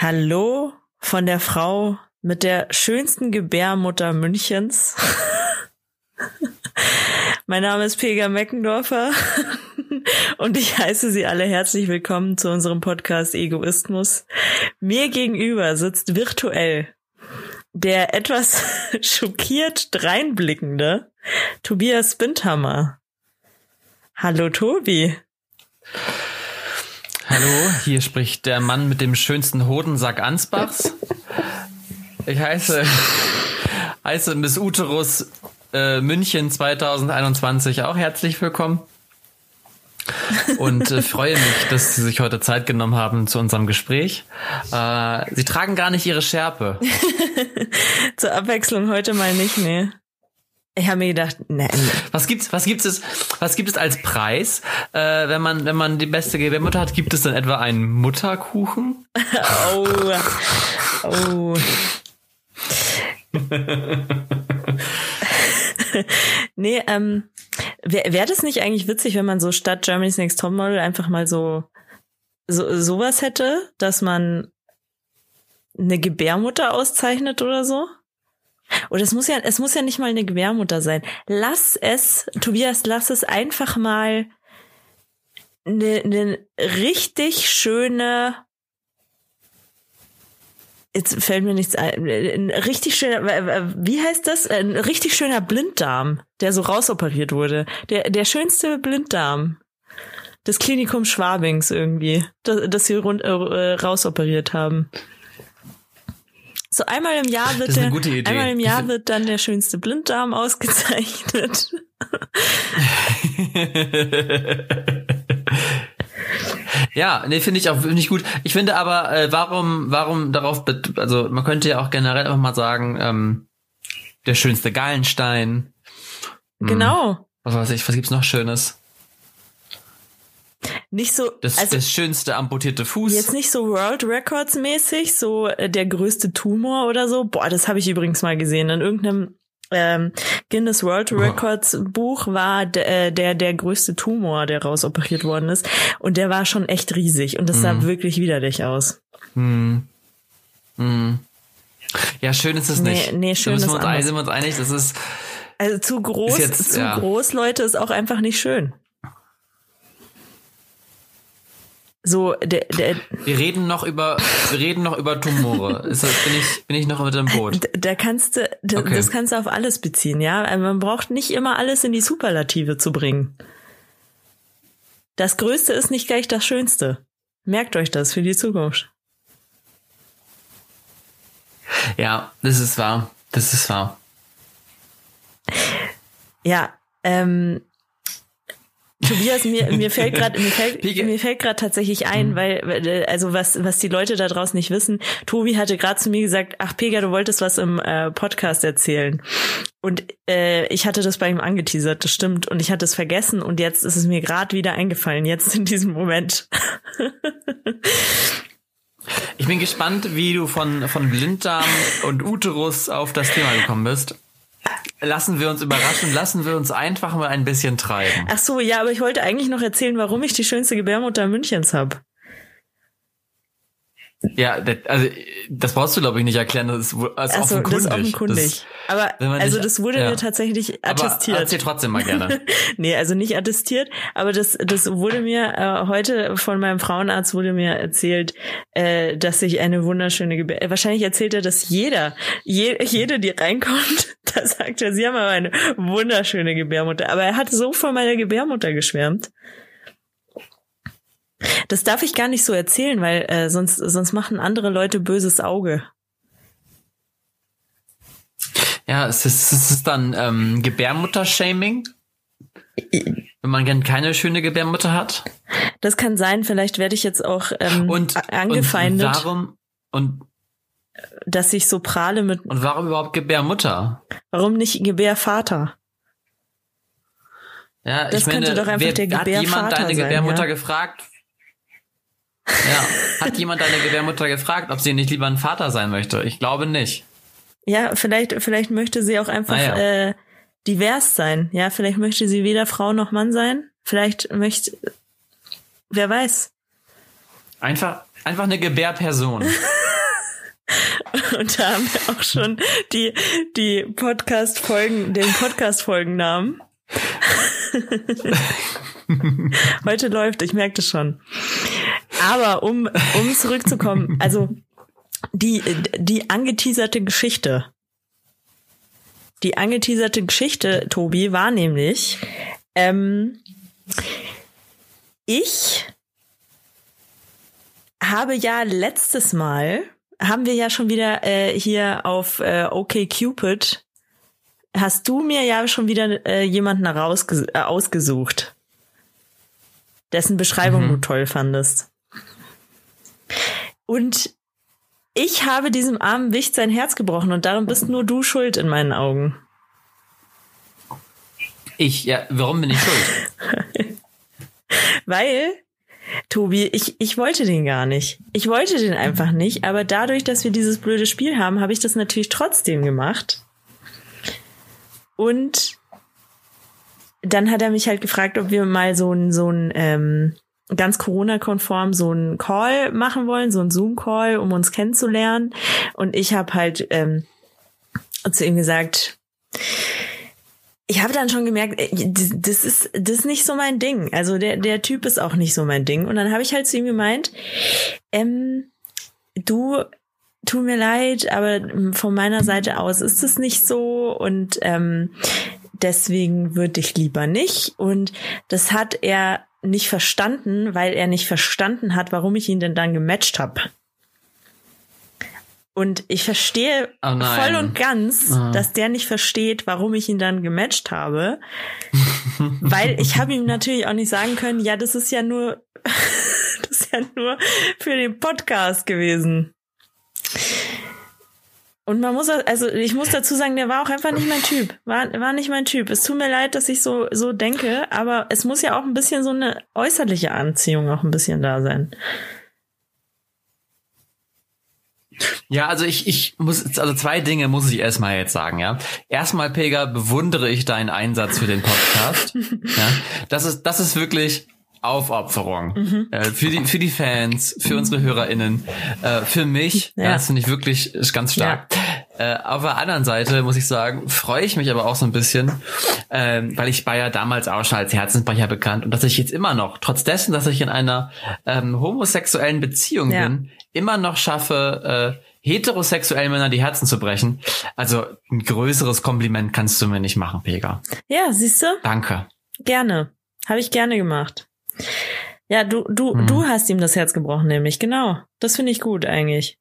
Hallo von der Frau mit der schönsten Gebärmutter Münchens. mein Name ist Pega Meckendorfer und ich heiße Sie alle herzlich willkommen zu unserem Podcast Egoismus. Mir gegenüber sitzt virtuell der etwas schockiert dreinblickende Tobias Bindhammer. Hallo Tobi. Hallo, hier spricht der Mann mit dem schönsten Hodensack Ansbachs. Ich heiße, heiße Miss Uterus äh, München 2021 auch herzlich willkommen. Und äh, freue mich, dass Sie sich heute Zeit genommen haben zu unserem Gespräch. Äh, Sie tragen gar nicht Ihre Schärpe. Zur Abwechslung heute mal nicht, nee. Ich habe mir gedacht, ne. Was gibt's, was gibt's es, was gibt es als Preis, äh, wenn man, wenn man die beste Gebärmutter hat? Gibt es dann etwa einen Mutterkuchen? oh, oh. nee, ähm, wäre wär das nicht eigentlich witzig, wenn man so statt Germany's Next Topmodel einfach mal so, so sowas hätte, dass man eine Gebärmutter auszeichnet oder so? Oder es muss ja, es muss ja nicht mal eine Gebärmutter sein. Lass es, Tobias, lass es einfach mal eine, eine richtig schöne Jetzt fällt mir nichts ein. Ein richtig schöner, wie heißt das? Ein richtig schöner Blinddarm, der so rausoperiert wurde. Der, der schönste Blinddarm des Klinikum Schwabings irgendwie, das, das sie rund, äh, rausoperiert haben. So einmal im Jahr wird der, einmal im Jahr wird dann der schönste Blinddarm ausgezeichnet. ja, nee, finde ich auch nicht gut. Ich finde aber, äh, warum, warum darauf, also man könnte ja auch generell einfach mal sagen, ähm, der schönste Gallenstein. Hm, genau. Was weiß ich, was gibt's noch Schönes? Nicht so das, also, das schönste amputierte Fuß. Jetzt nicht so World Records mäßig, so äh, der größte Tumor oder so. Boah, das habe ich übrigens mal gesehen in irgendeinem ähm, Guinness World Records oh. Buch war der, der der größte Tumor, der rausoperiert worden ist und der war schon echt riesig und das sah mm. wirklich widerlich aus. Mm. Mm. Ja, schön ist es nicht. Nee, nee schön da ist wir uns, sind wir uns einig, das ist also zu groß, jetzt, zu ja. groß, Leute, ist auch einfach nicht schön. So, der, der, wir reden noch über, wir reden noch über Tumore. Ist das, bin ich, bin ich noch mit dem Boot? Da, da kannst du, da, okay. das kannst du auf alles beziehen, ja. Also man braucht nicht immer alles in die Superlative zu bringen. Das Größte ist nicht gleich das Schönste. Merkt euch das für die Zukunft. Ja, das ist wahr. Das ist wahr. Ja, ähm, Tobias, mir, mir fällt gerade mir fällt, mir fällt gerade tatsächlich ein, mhm. weil also was was die Leute da draußen nicht wissen, Tobi hatte gerade zu mir gesagt, ach Pega, du wolltest was im äh, Podcast erzählen. Und äh, ich hatte das bei ihm angeteasert, das stimmt, und ich hatte es vergessen und jetzt ist es mir gerade wieder eingefallen, jetzt in diesem Moment. ich bin gespannt, wie du von von Blinddarm und Uterus auf das Thema gekommen bist. Lassen wir uns überraschen, lassen wir uns einfach mal ein bisschen treiben. Ach so, ja, aber ich wollte eigentlich noch erzählen, warum ich die schönste Gebärmutter Münchens habe. Ja, das, also das brauchst du glaube ich nicht erklären, das ist, das ist so, offenkundig. Das ist offenkundig. Das, aber also das wurde ja. mir tatsächlich attestiert. Aber erzähl trotzdem mal gerne. nee, also nicht attestiert, aber das das wurde mir äh, heute von meinem Frauenarzt wurde mir erzählt, äh, dass ich eine wunderschöne Gebär wahrscheinlich erzählt er das jeder, je, jede die reinkommt, da sagt er, sie haben aber eine wunderschöne Gebärmutter, aber er hat so von meiner Gebärmutter geschwärmt. Das darf ich gar nicht so erzählen, weil äh, sonst, sonst machen andere Leute böses Auge. Ja, es ist, es ist dann ähm, Gebärmutter-Shaming. Wenn man gern keine schöne Gebärmutter hat. Das kann sein, vielleicht werde ich jetzt auch ähm, und, angefeindet. Und warum? Und dass ich so prahle mit. Und warum überhaupt Gebärmutter? Warum nicht Gebärvater? Ja, das ich meine, könnte doch einfach wer, der Gebärvater hat jemand deine sein, Gebärmutter ja? gefragt, ja. Hat jemand deine Gebärmutter gefragt, ob sie nicht lieber ein Vater sein möchte? Ich glaube nicht. Ja, vielleicht, vielleicht möchte sie auch einfach ah, ja. äh, divers sein. Ja, vielleicht möchte sie weder Frau noch Mann sein. Vielleicht möchte, wer weiß. Einfach, einfach eine Gebärperson. Und da haben wir auch schon die, die Podcast-Folgen, den Podcast-Folgennamen. Heute läuft, ich merke das schon. Aber um, um zurückzukommen, also die, die angeteaserte Geschichte. Die angeteaserte Geschichte, Tobi, war nämlich, ähm, ich habe ja letztes Mal, haben wir ja schon wieder äh, hier auf äh, OKCupid, hast du mir ja schon wieder äh, jemanden äh, ausgesucht, dessen Beschreibung mhm. du toll fandest. Und ich habe diesem armen Wicht sein Herz gebrochen und darum bist nur du schuld in meinen Augen. Ich, ja, warum bin ich schuld? Weil, Tobi, ich, ich wollte den gar nicht. Ich wollte den einfach nicht, aber dadurch, dass wir dieses blöde Spiel haben, habe ich das natürlich trotzdem gemacht. Und dann hat er mich halt gefragt, ob wir mal so ein, so ein, ähm, ganz Corona-konform so einen Call machen wollen, so einen Zoom-Call, um uns kennenzulernen. Und ich habe halt ähm, zu ihm gesagt, ich habe dann schon gemerkt, äh, das ist das ist nicht so mein Ding. Also der der Typ ist auch nicht so mein Ding. Und dann habe ich halt zu ihm gemeint, ähm, du tut mir leid, aber von meiner Seite aus ist es nicht so und ähm, deswegen würde ich lieber nicht. Und das hat er nicht verstanden, weil er nicht verstanden hat, warum ich ihn denn dann gematcht habe. Und ich verstehe oh voll und ganz, oh. dass der nicht versteht, warum ich ihn dann gematcht habe. weil ich habe ihm natürlich auch nicht sagen können, ja, das ist ja nur, das ist ja nur für den Podcast gewesen. Und man muss, also ich muss dazu sagen, der war auch einfach nicht mein Typ. War, war nicht mein Typ. Es tut mir leid, dass ich so, so denke, aber es muss ja auch ein bisschen so eine äußerliche Anziehung auch ein bisschen da sein. Ja, also ich, ich muss, also zwei Dinge muss ich erstmal jetzt sagen, ja. Erstmal, Pega, bewundere ich deinen Einsatz für den Podcast. ja. Das ist, das ist wirklich, Aufopferung mhm. äh, für die für die Fans, für unsere HörerInnen, äh, für mich. Ja. Das finde ich wirklich ist ganz stark. Ja. Äh, auf der anderen Seite muss ich sagen, freue ich mich aber auch so ein bisschen, äh, weil ich ja damals auch schon als Herzensbrecher bekannt und dass ich jetzt immer noch, trotz dessen, dass ich in einer ähm, homosexuellen Beziehung ja. bin, immer noch schaffe, äh, heterosexuellen Männern die Herzen zu brechen. Also ein größeres Kompliment kannst du mir nicht machen, Pega. Ja, siehst du? Danke. Gerne. Habe ich gerne gemacht. Ja, du, du, hm. du hast ihm das Herz gebrochen, nämlich, genau. Das finde ich gut eigentlich.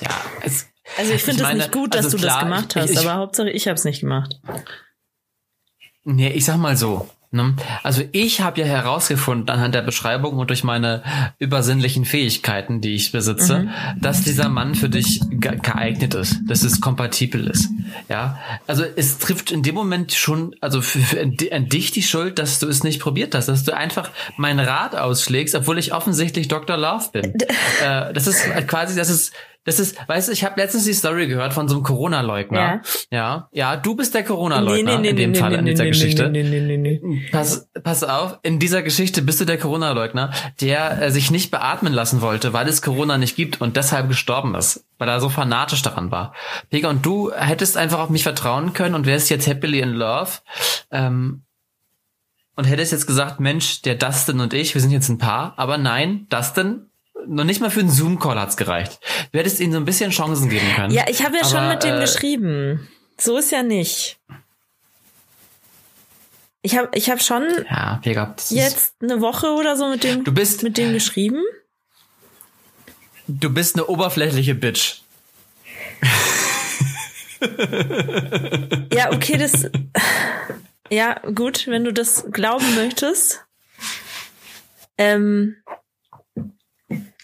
ja, es, also ich finde es nicht gut, dass also du klar, das gemacht hast, ich, ich, aber Hauptsache ich habe es nicht gemacht. Nee, ich sag mal so? Also ich habe ja herausgefunden anhand der Beschreibung und durch meine übersinnlichen Fähigkeiten, die ich besitze, mhm. dass dieser Mann für dich geeignet ist, dass es kompatibel ist. Ja, also es trifft in dem Moment schon, also für, für an dich die Schuld, dass du es nicht probiert hast, dass du einfach mein Rat ausschlägst, obwohl ich offensichtlich Dr. Love bin. äh, das ist quasi, das ist das ist, weißt du, ich habe letztens die Story gehört von so einem Corona-Leugner. Ja. ja, ja, du bist der Corona-Leugner nee, nee, in dem nee, Fall in dieser Geschichte. Nee, nee, nee, nee. Pass, pass auf, in dieser Geschichte bist du der Corona-Leugner, der äh, sich nicht beatmen lassen wollte, weil es Corona nicht gibt und deshalb gestorben ist, weil er so fanatisch daran war. Pega, und du hättest einfach auf mich vertrauen können und wärst jetzt happily in love. Ähm, und hättest jetzt gesagt, Mensch, der Dustin und ich, wir sind jetzt ein Paar, aber nein, Dustin noch nicht mal für einen Zoom-Call hat's gereicht. Du hättest ihnen so ein bisschen Chancen geben können. Ja, ich habe ja aber, schon mit dem äh, geschrieben. So ist ja nicht. Ich habe ich hab schon ja, jetzt eine Woche oder so mit dem, du bist, mit dem geschrieben. Du bist eine oberflächliche Bitch. ja, okay, das. Ja, gut, wenn du das glauben möchtest. Ähm,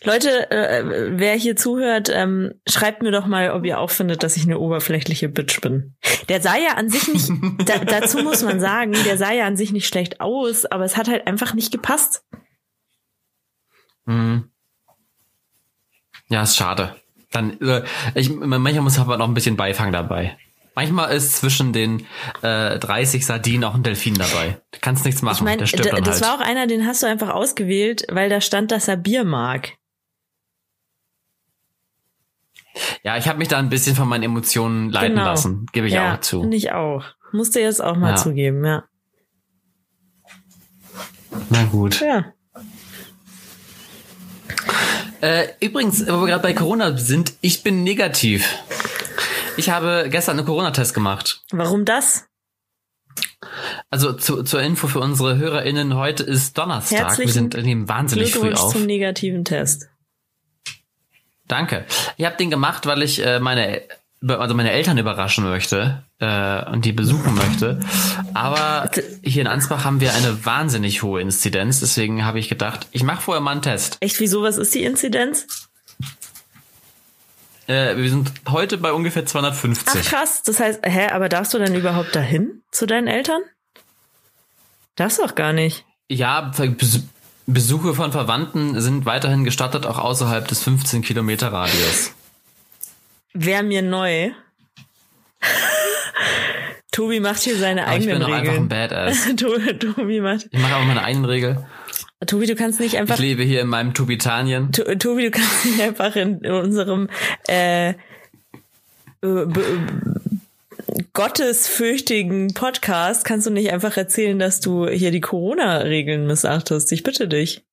Leute, äh, wer hier zuhört, ähm, schreibt mir doch mal, ob ihr auch findet, dass ich eine oberflächliche Bitch bin. Der sah ja an sich nicht, da, dazu muss man sagen, der sah ja an sich nicht schlecht aus, aber es hat halt einfach nicht gepasst. Mhm. Ja, ist schade. Dann, äh, ich, manchmal muss aber noch ein bisschen Beifang dabei. Manchmal ist zwischen den äh, 30 Sardinen auch ein Delfin dabei. Du kannst nichts machen. Ich mein, der stirbt dann das halt. war auch einer, den hast du einfach ausgewählt, weil da stand, dass er Bier mag. Ja, ich habe mich da ein bisschen von meinen Emotionen leiten Genau. lassen, gebe ich ja, auch zu. Finde ich auch. Musste jetzt auch mal Ja. zugeben, ja. Na gut. Ja. Äh, übrigens, wo wir gerade bei Corona sind, ich bin negativ. Ich habe gestern einen Corona-Test gemacht. Warum das? Also zu, zur Info für unsere HörerInnen, heute ist Donnerstag. Herzlichen wir sind nehmen wahnsinnig früh auf. zum negativen Test. Danke. Ich habe den gemacht, weil ich äh, meine also meine Eltern überraschen möchte äh, und die besuchen möchte. Aber hier in Ansbach haben wir eine wahnsinnig hohe Inzidenz, deswegen habe ich gedacht, ich mache vorher mal einen Test. Echt, wieso, was ist die Inzidenz? Äh, wir sind heute bei ungefähr Ach 250. krass, das heißt, hä, aber darfst du dann überhaupt dahin zu deinen Eltern? Darfst du auch gar nicht. Ja, Besuche von Verwandten sind weiterhin gestattet, auch außerhalb des 15 Kilometer Radius. Wär mir neu. Tobi macht hier seine Aber ich bin eigenen doch einfach ein Regeln. Badass. To- Tobi macht. Ich mache aber meine eigenen Regel. Tobi, du kannst nicht Ich einfach. lebe hier in meinem Tubitanien. To- Tobi, du kannst nicht einfach in unserem äh, äh, be- gottesfürchtigen Podcast kannst du nicht einfach erzählen, dass du hier die Corona-Regeln missachtest. Ich bitte dich.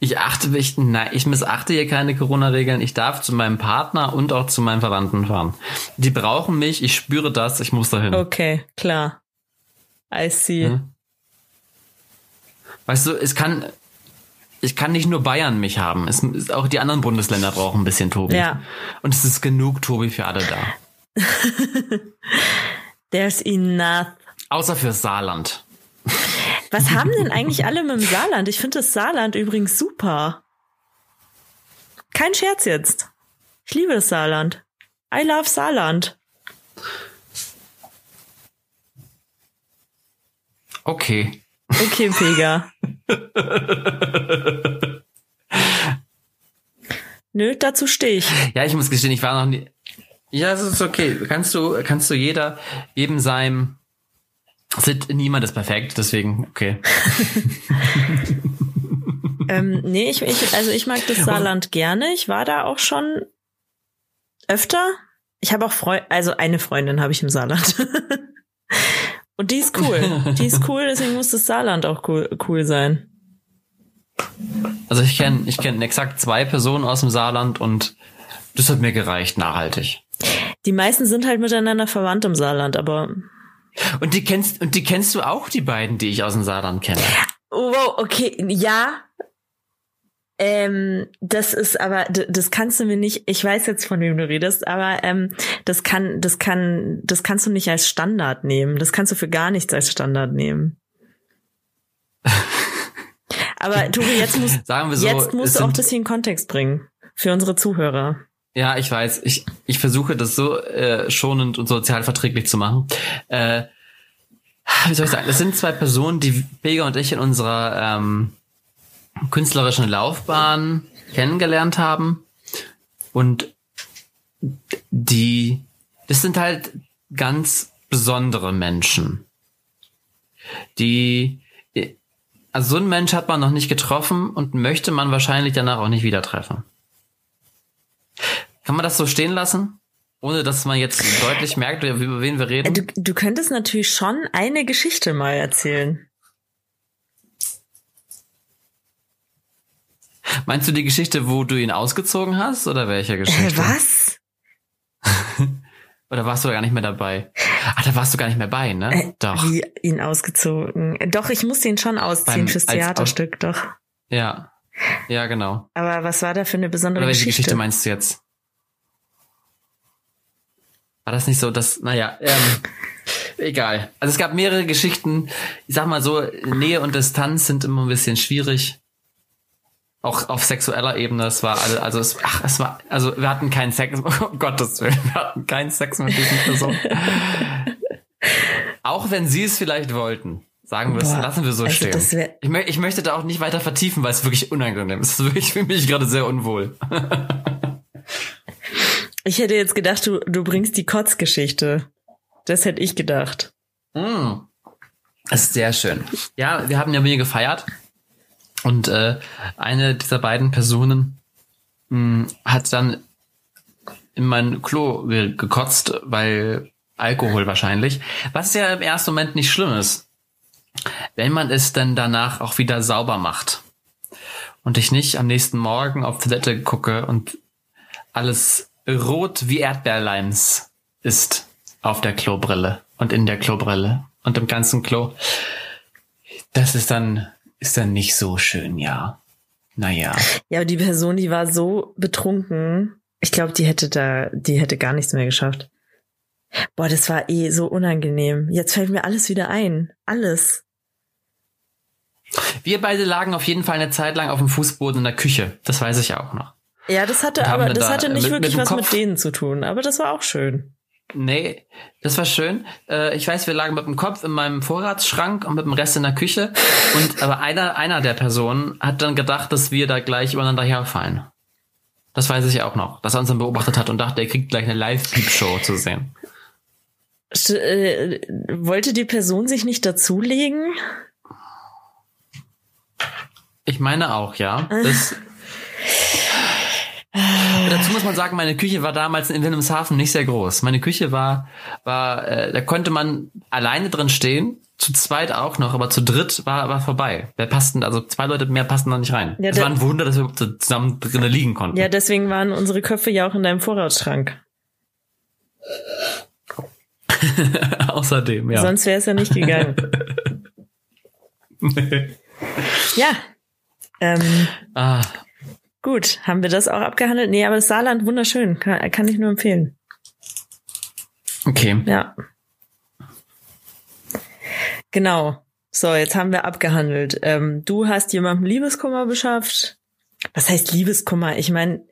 Ich achte mich, nein, ich missachte hier keine Corona-Regeln. Ich darf zu meinem Partner und auch zu meinen Verwandten fahren. Die brauchen mich, ich spüre das, ich muss dahin. Okay, klar. I see. Ja. Weißt du, es kann, ich kann nicht nur Bayern mich haben. Es ist auch die anderen Bundesländer brauchen ein bisschen Tobi. Ja. Und es ist genug Tobi für alle da. There's enough. Außer für Saarland. Was haben denn eigentlich alle mit dem Saarland? Ich finde das Saarland übrigens super. Kein Scherz jetzt. Ich liebe das Saarland. I love Saarland. Okay. Okay, Pega. Nö, dazu stehe ich. Ja, ich muss gestehen, ich war noch nie. Ja, es ist okay. Kannst du, kannst du jeder, jedem sein. Sind, niemand ist perfekt, deswegen, okay. Ähm, nee, ich, ich, also ich mag das Saarland gerne. Ich war da auch schon öfter. Ich habe auch Freund, also eine Freundin habe ich im Saarland. Und die ist cool. Die ist cool, deswegen muss das Saarland auch cool, cool sein. Also ich kenne ich kenn exakt zwei Personen aus dem Saarland und das hat mir gereicht, nachhaltig. Die meisten sind halt miteinander verwandt im Saarland, aber Und die kennst, und die kennst du auch, die beiden, die ich aus dem Saarland kenne. Oh, wow, okay, ja. Ähm, das ist aber, das kannst du mir nicht, ich weiß jetzt, von wem du redest, aber ähm, das kann, das kann, das kannst du nicht als Standard nehmen. Das kannst du für gar nichts als Standard nehmen. Aber Tobi, jetzt musst, Sagen wir so, jetzt musst du auch sind- das hier in Kontext bringen. Für unsere Zuhörer. Ja, ich weiß. Ich, ich versuche das so äh, schonend und sozial verträglich zu machen. Äh, wie soll ich sagen? Das sind zwei Personen, die Pega und ich in unserer ähm, künstlerischen Laufbahn kennengelernt haben. Und die, das sind halt ganz besondere Menschen. Die, also so ein Mensch hat man noch nicht getroffen und möchte man wahrscheinlich danach auch nicht wieder treffen. Kann man das so stehen lassen? Ohne dass man jetzt deutlich merkt, über wen wir reden? Du, du könntest natürlich schon eine Geschichte mal erzählen. Meinst du die Geschichte, wo du ihn ausgezogen hast? Oder welche Äh, Geschichte? was? Oder warst du da gar nicht mehr dabei? Ach, da warst du gar nicht mehr bei, ne? Äh, Doch. Wie ihn ausgezogen? Äh, Doch, ich musste ihn schon ausziehen Beim- fürs Theaterstück, doch. Ja. Ja, genau. Aber was war da für eine besondere Oder welche Geschichte? Geschichte meinst du jetzt? War das nicht so, dass, naja, ähm, egal. Also es gab mehrere Geschichten. Ich sag mal so, Nähe und Distanz sind immer ein bisschen schwierig. Auch auf sexueller Ebene. Es war also, also es, ach, es war, also wir hatten keinen Sex, um Gottes Willen, wir hatten keinen Sex mit diesen Personen. auch wenn sie es vielleicht wollten. Sagen wir es, Boah, lassen wir so also stehen. Ich, mö ich möchte da auch nicht weiter vertiefen, weil es wirklich unangenehm ist. Ich fühle mich gerade sehr unwohl. Ich hätte jetzt gedacht, du, du bringst die Kotzgeschichte. Das hätte ich gedacht. Mm. Das ist sehr schön. Ja, wir haben ja mir gefeiert und äh, eine dieser beiden Personen mh, hat dann in mein Klo ge gekotzt, weil Alkohol wahrscheinlich. Was ja im ersten Moment nicht schlimm ist. Wenn man es dann danach auch wieder sauber macht. Und ich nicht am nächsten Morgen auf Toilette gucke und alles rot wie Erdbeerleims ist auf der Klobrille und in der Klobrille und im ganzen Klo. Das ist dann, ist dann nicht so schön, ja. Naja. Ja, aber die Person, die war so betrunken. Ich glaube, die hätte da, die hätte gar nichts mehr geschafft. Boah, das war eh so unangenehm. Jetzt fällt mir alles wieder ein. Alles. Wir beide lagen auf jeden Fall eine Zeit lang auf dem Fußboden in der Küche. Das weiß ich auch noch. Ja, das hatte aber, das da hatte nicht mit- wirklich mit was mit Kopf- denen zu tun. Aber das war auch schön. Nee, das war schön. Äh, ich weiß, wir lagen mit dem Kopf in meinem Vorratsschrank und mit dem Rest in der Küche. Und aber einer, einer der Personen hat dann gedacht, dass wir da gleich übereinander herfallen. Das weiß ich auch noch. Dass er uns dann beobachtet hat und dachte, er kriegt gleich eine Live-Peep-Show zu sehen. St äh, wollte die Person sich nicht dazulegen? Ich meine auch, ja. Das, dazu muss man sagen, meine Küche war damals in Wilhelmshaven nicht sehr groß. Meine Küche war, war, äh, da konnte man alleine drin stehen, zu zweit auch noch, aber zu dritt war, war vorbei. Wer passten, also zwei Leute mehr passten da nicht rein. Es war ein Wunder, dass wir zusammen drinnen liegen konnten. Ja, deswegen waren unsere Köpfe ja auch in deinem Vorratsschrank. Außerdem, ja. Sonst wäre es ja nicht gegangen. ja. Ähm, ah, gut, haben wir das auch abgehandelt? Nee, aber das Saarland wunderschön. Kann, kann ich nur empfehlen. okay. Ja. Genau. So, jetzt haben wir abgehandelt. Ähm, du hast jemandem Liebeskummer beschafft. Was heißt Liebeskummer? Ich meine,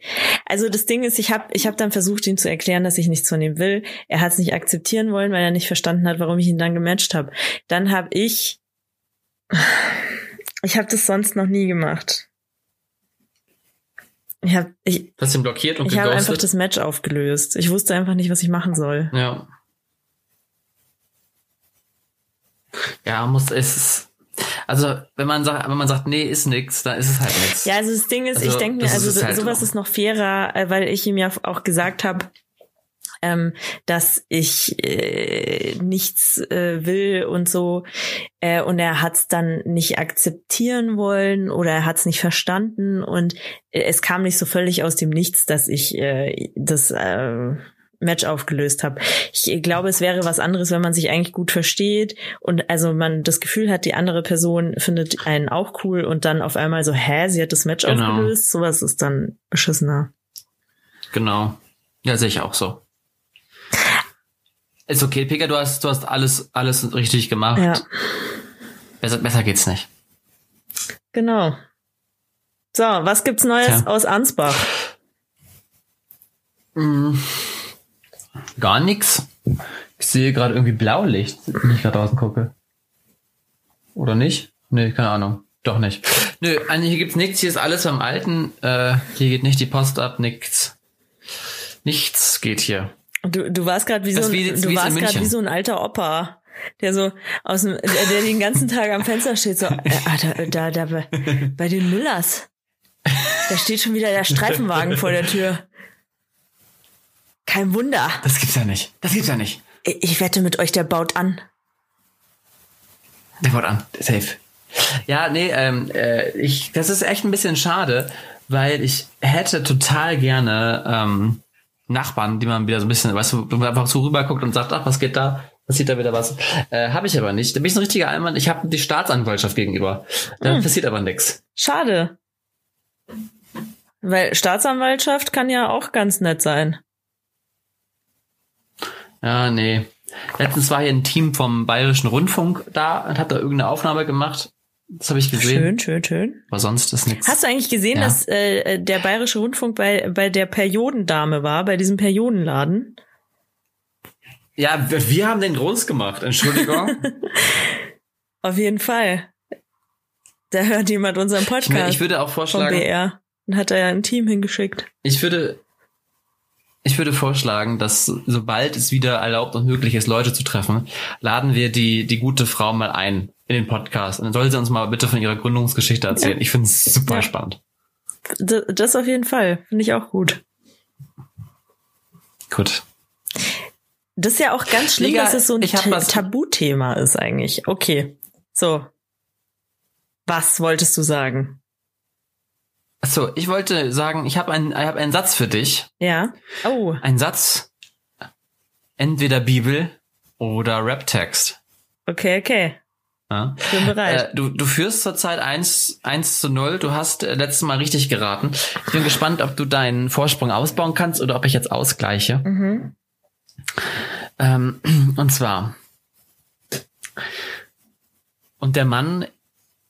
also das Ding ist, ich habe ich hab dann versucht, ihm zu erklären, dass ich nichts von ihm will. Er hat es nicht akzeptieren wollen, weil er nicht verstanden hat, warum ich ihn dann gematcht habe. Dann habe ich, ich habe das sonst noch nie gemacht. Ich habe ich, Hast ihn blockiert und ich habe einfach das Match aufgelöst. Ich wusste einfach nicht, was ich machen soll. Ja. Ja, muss es. Also, wenn man sagt, wenn man sagt, nee, ist nix, dann ist es halt nix. Ja, also das Ding ist, ich Also, denke mir, also ist halt sowas so. ist noch fairer, äh, weil ich ihm ja auch gesagt habe, ähm, dass ich äh, nichts äh, will und so. Äh, und er hat es dann nicht akzeptieren wollen oder er hat es nicht verstanden. Und äh, es kam nicht so völlig aus dem Nichts, dass ich äh, das äh, Match aufgelöst habe. Ich glaube, es wäre was anderes, wenn man sich eigentlich gut versteht und also man das Gefühl hat, die andere Person findet einen auch cool und dann auf einmal so, hä, sie hat das Match Genau. aufgelöst. Sowas ist dann beschissener. Genau. Ja, sehe ich auch so. Ist okay, Pika, du hast, du hast alles, alles richtig gemacht. Ja, Besser, besser geht's nicht. genau. So, was gibt's Neues Tja. aus Ansbach? Gar nix. Ich sehe gerade irgendwie Blaulicht, wenn ich gerade draußen gucke. Oder nicht? Nee, keine Ahnung. Doch nicht. Nö, eigentlich hier gibt's nichts. Hier ist alles beim Alten. Äh, hier geht nicht die Post ab, nichts. Nichts geht hier. Du, du warst gerade wie, so ein, wie- du wie warst gerade wie so ein alter Opa, der so aus dem, der, der den ganzen Tag am Fenster steht, so, äh, da, da, da bei, bei den Müllers. Da steht schon wieder der Streifenwagen vor der Tür. Kein Wunder. Das gibt's ja nicht. Das gibt's ja nicht. Ich wette mit euch, der baut an. Der Wort an. Safe. Ja, nee, ähm, äh, ich, das ist echt ein bisschen schade, weil ich hätte total gerne ähm, Nachbarn, die man wieder so ein bisschen, weißt du, einfach so rüberguckt und sagt, ach, was geht da? Passiert da wieder was? Äh, habe ich aber nicht. Da bin ich ein richtiger Allmann. Ich habe die Staatsanwaltschaft gegenüber. Da passiert aber nichts. Schade. Weil Staatsanwaltschaft kann ja auch ganz nett sein. Ja, nee. Letztens war hier ein Team vom Bayerischen Rundfunk da und hat da irgendeine Aufnahme gemacht. Das habe ich gesehen. Schön, schön, schön. Aber sonst ist nichts. Hast du eigentlich gesehen, Ja. dass äh, der Bayerische Rundfunk bei, bei der Periodendame war, bei diesem Periodenladen? Ja, wir wir haben den groß gemacht. Entschuldigung. Auf jeden Fall. Da hört jemand unseren ich, Podcast ich würde auch vom vorschlagen, BR. Und hat da ja ein Team hingeschickt. Ich würde, ich würde vorschlagen, dass sobald es wieder erlaubt und möglich ist, Leute zu treffen, laden wir die, die gute Frau mal ein in den Podcast. Und dann soll sie uns mal bitte von ihrer Gründungsgeschichte erzählen. Ich finde es super Ja. spannend. Das auf jeden Fall. Finde ich auch gut. Gut. Das ist ja auch ganz schlimm, Liga, dass es so ein Ta- Tabuthema ist eigentlich. Okay. So. Was wolltest du sagen? Achso, ich wollte sagen, ich habe einen, ich hab einen Satz für dich. Ja. Oh, Ein Satz, entweder Bibel oder Raptext. okay, okay. Ja? Ich bin bereit. Äh, du, du führst zurzeit 1, 1 zu 0. Du hast äh, letztes Mal richtig geraten. Ich bin gespannt, ob du deinen Vorsprung ausbauen kannst oder ob ich jetzt ausgleiche. mhm. Ähm, und zwar. Und der Mann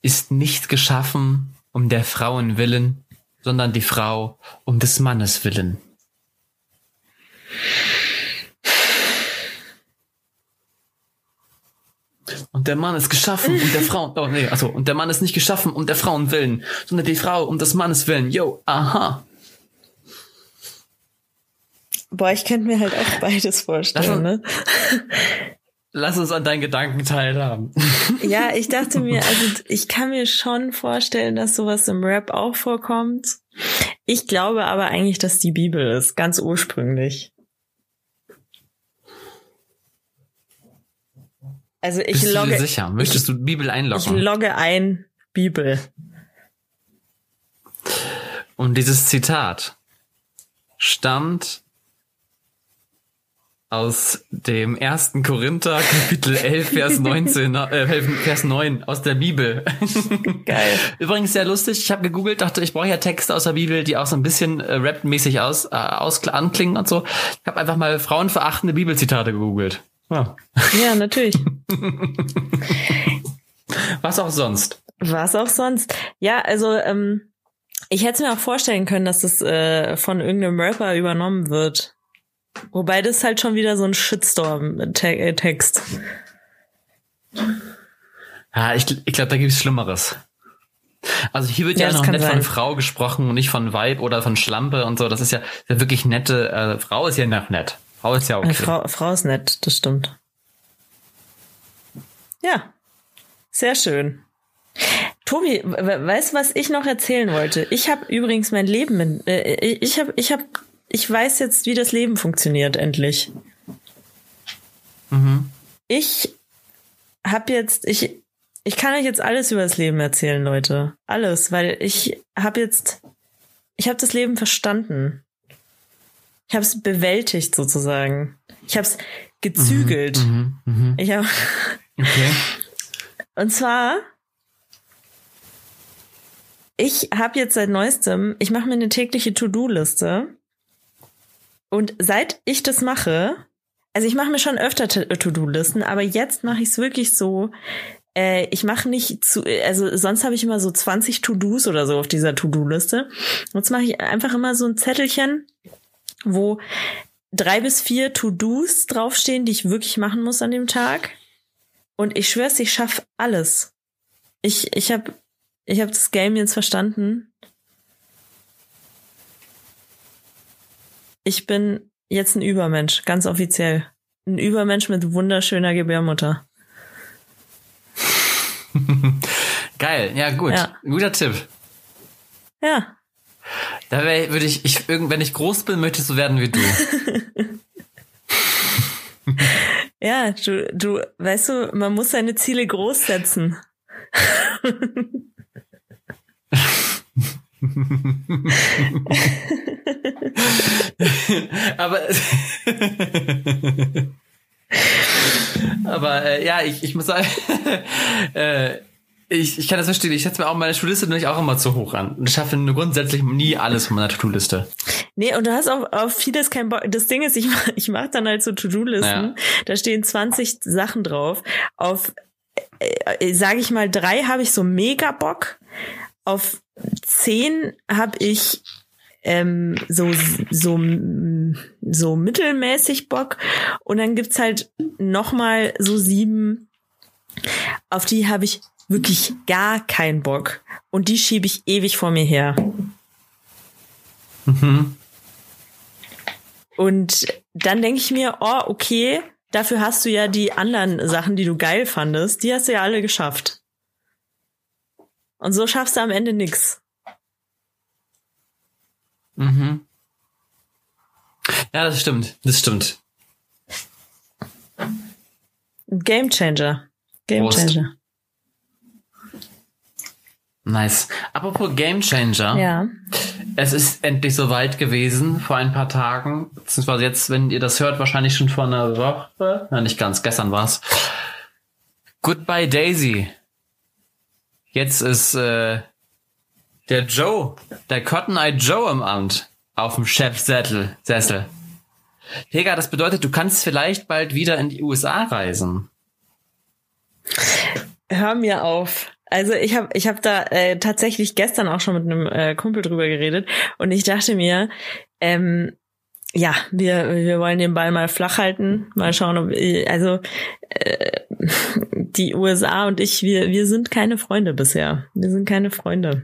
ist nicht geschaffen um der Frauen willen, sondern die Frau um des Mannes willen. Und der Mann ist geschaffen um der Frau, oh nee, also, und der Mann ist nicht geschaffen um der Frauen willen, sondern die Frau um des Mannes willen. Yo, aha. Boah, ich könnte mir halt auch beides vorstellen, ne? Lass uns an deinen Gedanken teilhaben. Ja, ich dachte mir, also ich kann mir schon vorstellen, dass sowas im Rap auch vorkommt. Ich glaube aber eigentlich, dass die Bibel ist, ganz ursprünglich. Also ich Bist du dir logge, sicher? Möchtest du Bibel ich einloggen? logge ein Bibel. Und dieses Zitat stammt aus dem ersten Korinther, Kapitel 11, Vers 19, äh, Vers 9 aus der Bibel. Geil. Übrigens sehr lustig, ich habe gegoogelt, dachte, ich brauche ja Texte aus der Bibel, die auch so ein bisschen äh, rap-mäßig aus, äh, aus, anklingen und so. Ich habe einfach mal frauenverachtende Bibelzitate gegoogelt. Ja. Ja, natürlich. Was auch sonst. Was auch sonst. Ja, also ähm, ich hätte es mir auch vorstellen können, dass das äh, von irgendeinem Rapper übernommen wird. Wobei das halt schon wieder so ein Shitstorm-Text. Ja, ich, ich glaube, da gibt es Schlimmeres. Also hier wird Ja, ja, noch nett von sein. Frau gesprochen und nicht von Weib oder von Schlampe und so. Das ist ja, wirklich nette. Äh, Frau ist ja noch nett. Frau ist ja okay. Frau, Frau ist nett, das stimmt. Ja, sehr schön. Tobi, we- weißt du, was ich noch erzählen wollte? Ich habe übrigens mein Leben, in, äh, ich habe, ich habe, ich weiß jetzt, wie das Leben funktioniert endlich. Mhm. Ich habe jetzt, ich, ich kann euch jetzt alles über das Leben erzählen, Leute, alles, weil ich habe jetzt, ich habe das Leben verstanden. Ich habe es bewältigt sozusagen. Ich habe es gezügelt. Mhm, mhm. Ich habe Okay. und zwar ich habe jetzt seit neuestem, ich mache mir eine tägliche To-Do-Liste und seit ich das mache, also ich mache mir schon öfter T- To-Do-Listen, aber jetzt mache ich es wirklich so, äh, ich mache nicht zu, also sonst habe ich immer so 20 To-Dos oder so auf dieser To-Do-Liste. Jetzt mache ich einfach immer so ein Zettelchen, wo drei bis vier To-Dos draufstehen, die ich wirklich machen muss an dem Tag. Und ich schwör's, ich schaff alles. Ich, ich habe ich hab das Game jetzt verstanden. Ich bin jetzt ein Übermensch, ganz offiziell. Ein Übermensch mit wunderschöner Gebärmutter. Geil. Ja, gut. Ja. Guter Tipp. Ja. Da wär, würde ich, ich, wenn ich groß bin, möchte ich so werden wie du. Ja, du, du, weißt du, man muss seine Ziele groß setzen. Aber, aber äh, ja, ich, ich muss sagen, äh, ich, ich kann das verstehen. Ich setze mir auch meine To-Liste nämlich auch immer zu hoch an. Und ich schaffe nur grundsätzlich nie alles von meiner To-Do-Liste. Nee, und du hast auch auf vieles kein Bock. Das Ding ist, ich mach, ich mach dann halt so To-Do-Listen. Ja. Da stehen 20 Sachen drauf. Auf, äh, äh, sage ich mal, drei habe ich so mega Bock. Auf zehn habe ich ähm, so, so, so mittelmäßig Bock. Und dann gibt's halt noch mal so sieben, auf die habe ich wirklich gar keinen Bock. Und die schiebe ich ewig vor mir her. Mhm. Und dann denke ich mir, oh, okay, dafür hast du ja die anderen Sachen, die du geil fandest, die hast du ja alle geschafft. Und so schaffst du am Ende nix. Mhm. Ja, das stimmt. Das stimmt. Game Changer. Game Prost. Changer. Nice. Apropos Game Changer. Ja. Es ist endlich soweit gewesen vor ein paar Tagen. Beziehungsweise jetzt, wenn ihr das hört, wahrscheinlich schon vor einer Woche. Ja, nicht ganz. Gestern war's. Goodbye Daisy. Jetzt ist äh, der Joe, der Cotton Eye Joe im Amt auf dem Chefsessel. Sessel. Das bedeutet, du kannst vielleicht bald wieder in die USA reisen. Hör mir auf. Also ich habe ich hab da äh, tatsächlich gestern auch schon mit einem äh, Kumpel drüber geredet und ich dachte mir, ähm, ja, wir, wir wollen den Ball mal flach halten, mal schauen, ob also äh, die USA und ich, wir, wir sind keine Freunde bisher. Wir sind keine Freunde.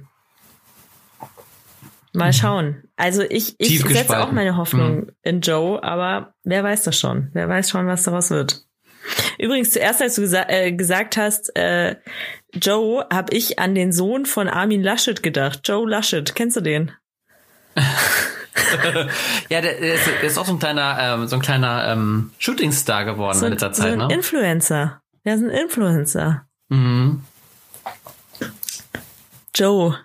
Mal schauen. Also ich, ich Tief setze gespalten. auch meine Hoffnung Mhm. in Joe, aber wer weiß das schon? Wer weiß schon, was daraus wird. Übrigens, zuerst, als du gesa äh, gesagt hast, äh, Joe, habe ich an den Sohn von Armin Laschet gedacht. Joe Laschet, kennst du den? Ja, der, der, ist, der ist auch so ein kleiner, ähm, so ein kleiner ähm, Shootingstar geworden So in letzter so Zeit, ein ne? Influencer. Der ist ein Influencer. Mhm. Joe.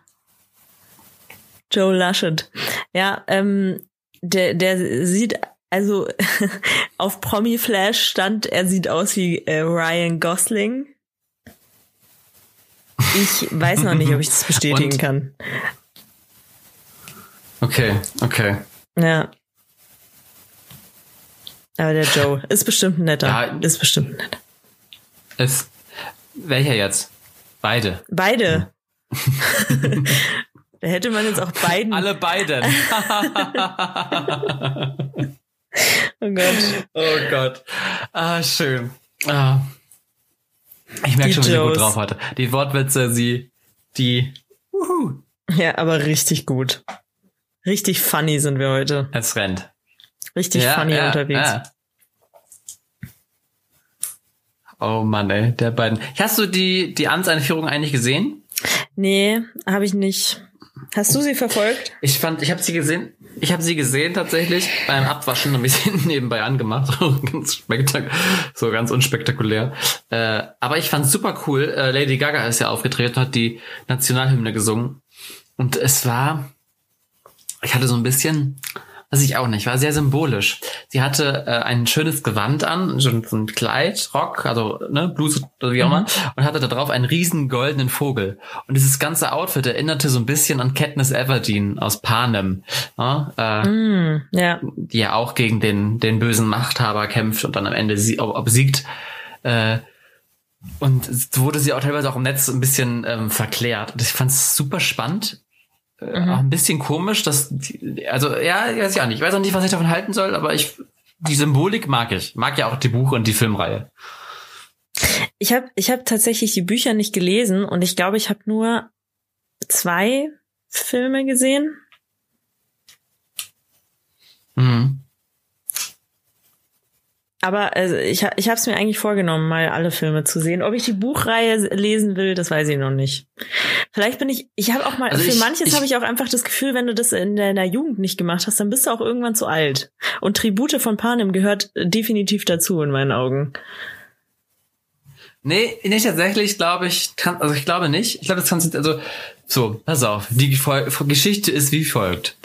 Joe Laschet. Ja, ähm, der, der sieht, also auf Promi Flash stand, er sieht aus wie äh, Ryan Gosling. Ich weiß noch nicht, ob ich das bestätigen Und? kann. Okay, okay. Ja. Aber der Joe ist bestimmt ein netter. Ja. Ist bestimmt ein netter. Ist welcher jetzt? Beide. Beide. da hätte man jetzt auch beiden. Alle beiden. Oh Gott. oh Gott. Ah, schön. Ah. Ich merke schon, wie sie gut drauf hatte. Die Wortwitze, sie, die, uhu, Ja, aber richtig gut. Richtig funny sind wir heute. es rennt. Richtig funny unterwegs. ja. Oh Mann, ey, der beiden. Hast du die, die Amtseinführung eigentlich gesehen? Nee, habe ich nicht. Hast du sie verfolgt? Ich fand, ich habe sie gesehen. Ich habe sie gesehen tatsächlich beim Abwaschen und mich sie nebenbei angemacht. So ganz spektak so ganz unspektakulär. Äh, aber ich fand's super cool. Äh, Lady Gaga ist ja aufgetreten, hat die Nationalhymne gesungen. Und es war, ich hatte so ein bisschen, weiß ich auch nicht, war sehr symbolisch. Sie hatte äh, ein schönes Gewand an, so ein, so ein Kleid, Rock, also ne, Bluse oder wie auch immer, und hatte da drauf einen riesen goldenen Vogel. Und dieses ganze Outfit erinnerte so ein bisschen an Katniss Everdeen aus Panem, ja, äh, Hm, ja. die ja auch gegen den, den bösen Machthaber kämpft und dann am Ende sie, ob, obsiegt. Äh, und wurde sie auch teilweise auch im Netz ein bisschen ähm, verklärt. Und ich fand es super spannend. Äh, Auch ein bisschen komisch, dass die, also ja, ich weiß ja nicht. Ich weiß auch nicht, was ich davon halten soll, aber ich die Symbolik mag ich. Mag ja auch die Buch- und die Filmreihe. Ich habe ich hab tatsächlich die Bücher nicht gelesen und ich glaube, ich habe nur zwei Filme gesehen. Mhm. Aber also ich, ich habe es mir eigentlich vorgenommen, mal alle Filme zu sehen. Ob ich die Buchreihe lesen will, das weiß ich noch nicht. Vielleicht bin ich, ich habe auch mal, Also für ich- manches habe ich auch einfach das Gefühl, wenn du das in deiner Jugend nicht gemacht hast, dann bist du auch irgendwann zu alt. Und Tribute von Panem gehört definitiv dazu in meinen Augen. Nee, nicht tatsächlich, glaube ich, kann, also ich glaube nicht. Ich glaube, das kannst du, also, so, pass auf, die Geschichte ist wie folgt.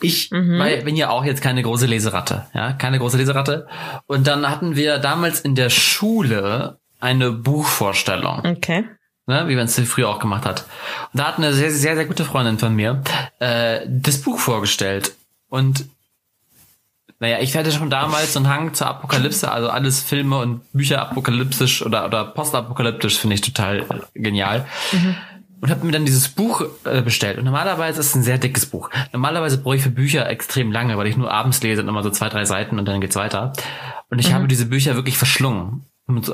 Ich weil, bin ja auch jetzt keine große Leseratte, ja, keine große Leseratte. Und dann hatten wir damals in der Schule eine Buchvorstellung, Okay. ne, wie man es früher auch gemacht hat. Und da hat eine sehr, sehr, sehr gute Freundin von mir äh, das Buch vorgestellt. Und naja, ich hatte schon damals so einen Hang zur Apokalypse, also alles Filme und Bücher apokalyptisch oder, oder postapokalyptisch finde ich total genial. Und habe mir dann dieses Buch äh, bestellt. Und normalerweise ist es ein sehr dickes Buch. Normalerweise brauche ich für Bücher extrem lange, weil ich nur abends lese und immer so zwei, drei Seiten und dann geht's weiter. Und ich habe diese Bücher wirklich verschlungen.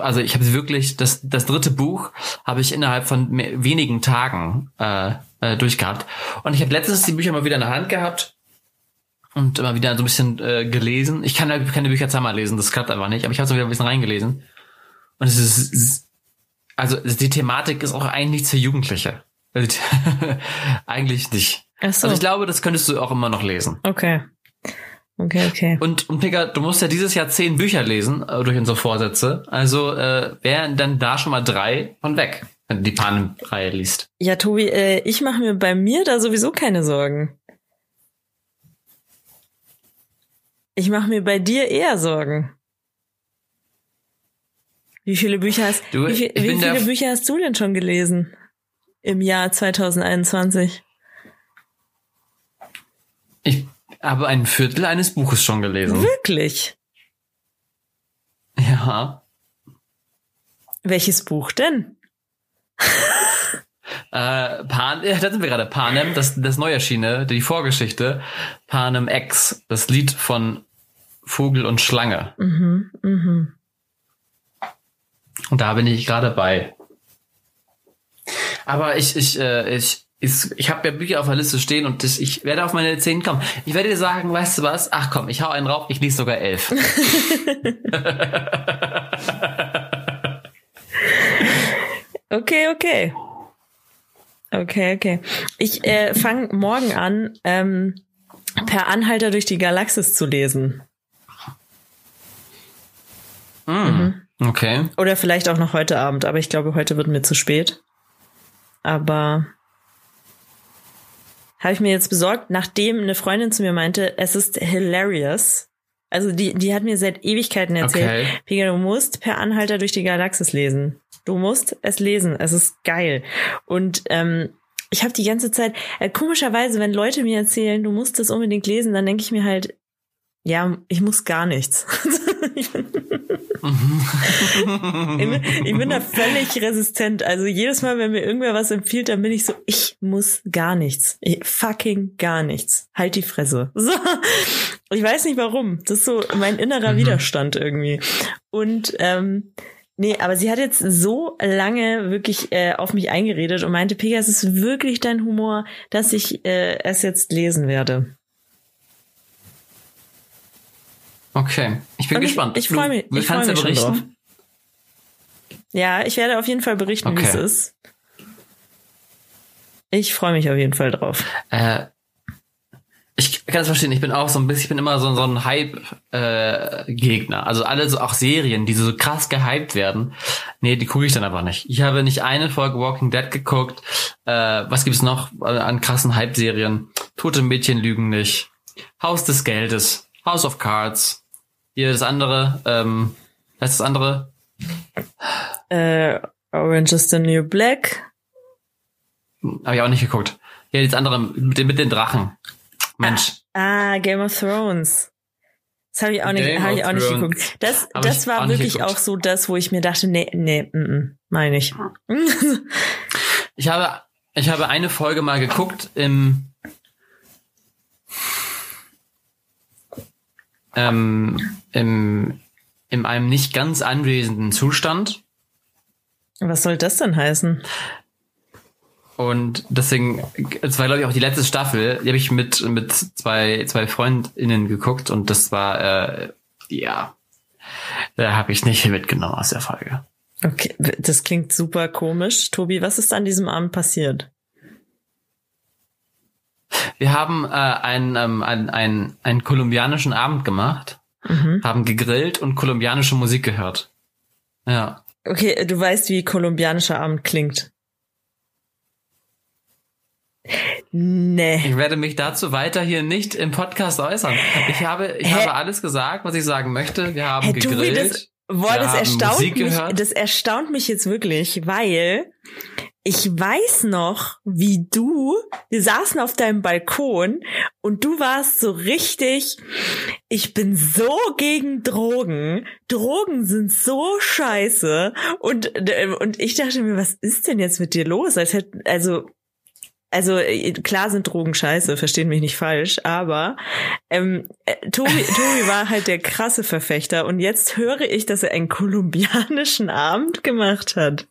Also ich habe sie wirklich, das, das dritte Buch habe ich innerhalb von mehr, wenigen Tagen äh, äh, durchgehabt. Und ich habe letztens die Bücher mal wieder in der Hand gehabt und immer wieder so ein bisschen äh, gelesen. Ich kann halt keine Bücher zweimal lesen, das klappt einfach nicht, aber ich habe so wieder ein bisschen reingelesen. Und es ist also die Thematik ist auch eigentlich nichts für Jugendliche. Also, eigentlich nicht. Ach so. Also ich glaube, das könntest du auch immer noch lesen. Okay. Okay, okay. Und, und Pika, du musst ja dieses Jahr zehn Bücher lesen äh, durch unsere Vorsätze. Also äh, wären dann da schon mal drei von weg, wenn du die Panem-Reihe liest. Ja, Tobi, äh, ich mache mir bei mir da sowieso keine Sorgen. Ich mache mir bei dir eher Sorgen. Wie viele Bücher hast Du, wie, viel, wie viele Bücher hast du denn schon gelesen im Jahr 2021? Ich habe ein Viertel eines Buches schon gelesen. Wirklich? Ja. Welches Buch denn? Äh, Pan, ja, da sind wir gerade. Panem, das, das neu erschienene, die Vorgeschichte. Panem X, das Lied von Vogel und Schlange. Mhm, mhm. Und da bin ich gerade bei. Aber ich, ich, äh, ich, ich, ich habe ja Bücher auf der Liste stehen und das, ich werde auf meine zehn kommen. Ich werde dir sagen, weißt du was? Ach komm, ich hau einen rauf, ich lese sogar elf. Okay, okay. Okay, okay. Ich äh, fange morgen an, ähm, per Anhalter durch die Galaxis zu lesen. Okay. Oder vielleicht auch noch heute Abend, aber ich glaube, heute wird mir zu spät. Aber habe ich mir jetzt besorgt, nachdem eine Freundin zu mir meinte, es ist hilarious. Also die, die hat mir seit Ewigkeiten erzählt, Okay. Pega, du musst per Anhalter durch die Galaxis lesen. Du musst es lesen. Es ist geil. Und ähm, ich habe die ganze Zeit, äh, komischerweise, wenn Leute mir erzählen, du musst es unbedingt lesen, dann denke ich mir halt, ja, ich muss gar nichts. ich, bin, ich, bin, da völlig resistent. Also jedes Mal, wenn mir irgendwer was empfiehlt, dann bin ich so, ich muss gar nichts. Ich, fucking gar nichts. Halt die Fresse. So. Ich weiß nicht warum. Das ist so mein innerer Mhm. Widerstand irgendwie. Und ähm, nee, aber sie hat jetzt so lange wirklich äh, auf mich eingeredet und meinte, Pega, es ist wirklich dein Humor, dass ich äh, es jetzt lesen werde. Okay. Ich bin Und ich- gespannt. ich freu mich- Du ich freu kannst ja mich schon berichten. drauf. Ja, ich werde auf jeden Fall berichten, wie Okay. es ist. Ich freue mich auf jeden Fall drauf. Äh, ich kann das verstehen. Ich bin auch so ein bisschen, ich bin immer so, so ein Hype-Gegner. also alle so auch Serien, die so krass gehypt werden. Nee, die gucke ich dann aber nicht. Ich habe nicht eine Folge Walking Dead geguckt. Äh, was gibt's noch an krassen Hype-Serien? Tote Mädchen lügen nicht. Haus des Geldes. House of Cards. Hier das andere. Ähm, was ist das andere? Äh, Orange is the New Black. Habe ich auch nicht geguckt. Hier das andere mit, den- mit den Drachen. Mensch. Ah, Game of Thrones. Das habe ich auch nicht, hab ich auch nicht geguckt. Das, Hab das war auch wirklich auch so das, wo ich mir dachte, nee, nee, mm, mm, meine ich. Ich habe, ich habe eine Folge mal geguckt im, ähm, im, in einem nicht ganz anwesenden Zustand. Was soll das denn heißen? Und deswegen, es war glaube ich auch die letzte Staffel, die habe ich mit, mit zwei, zwei FreundInnen geguckt und das war, äh, ja, da habe ich nicht mitgenommen aus der Folge. Okay, das klingt super komisch. Tobi, was ist an diesem Abend passiert? Wir haben äh, einen, ähm, einen, einen, einen kolumbianischen Abend gemacht, Mhm. haben gegrillt und kolumbianische Musik gehört. Ja. Okay, du weißt, wie kolumbianischer Abend klingt. Nee. Ich werde mich dazu weiter hier nicht im Podcast äußern. Ich habe, ich Hä? habe alles gesagt, was ich sagen möchte. Wir haben Tobi, gegrillt. Boah, das erstaunt Musik mich, gehört. das erstaunt mich jetzt wirklich, weil ich weiß noch, wie du, wir saßen auf deinem Balkon und du warst so richtig, ich bin so gegen Drogen. Drogen sind so scheiße. Und, und ich dachte mir, was ist denn jetzt mit dir los? Als hätte, also, also äh, klar sind Drogen scheiße, verstehen mich nicht falsch, aber ähm, äh, Tobi, Tobi war halt der krasse Verfechter und jetzt höre ich, dass er einen kolumbianischen Abend gemacht hat.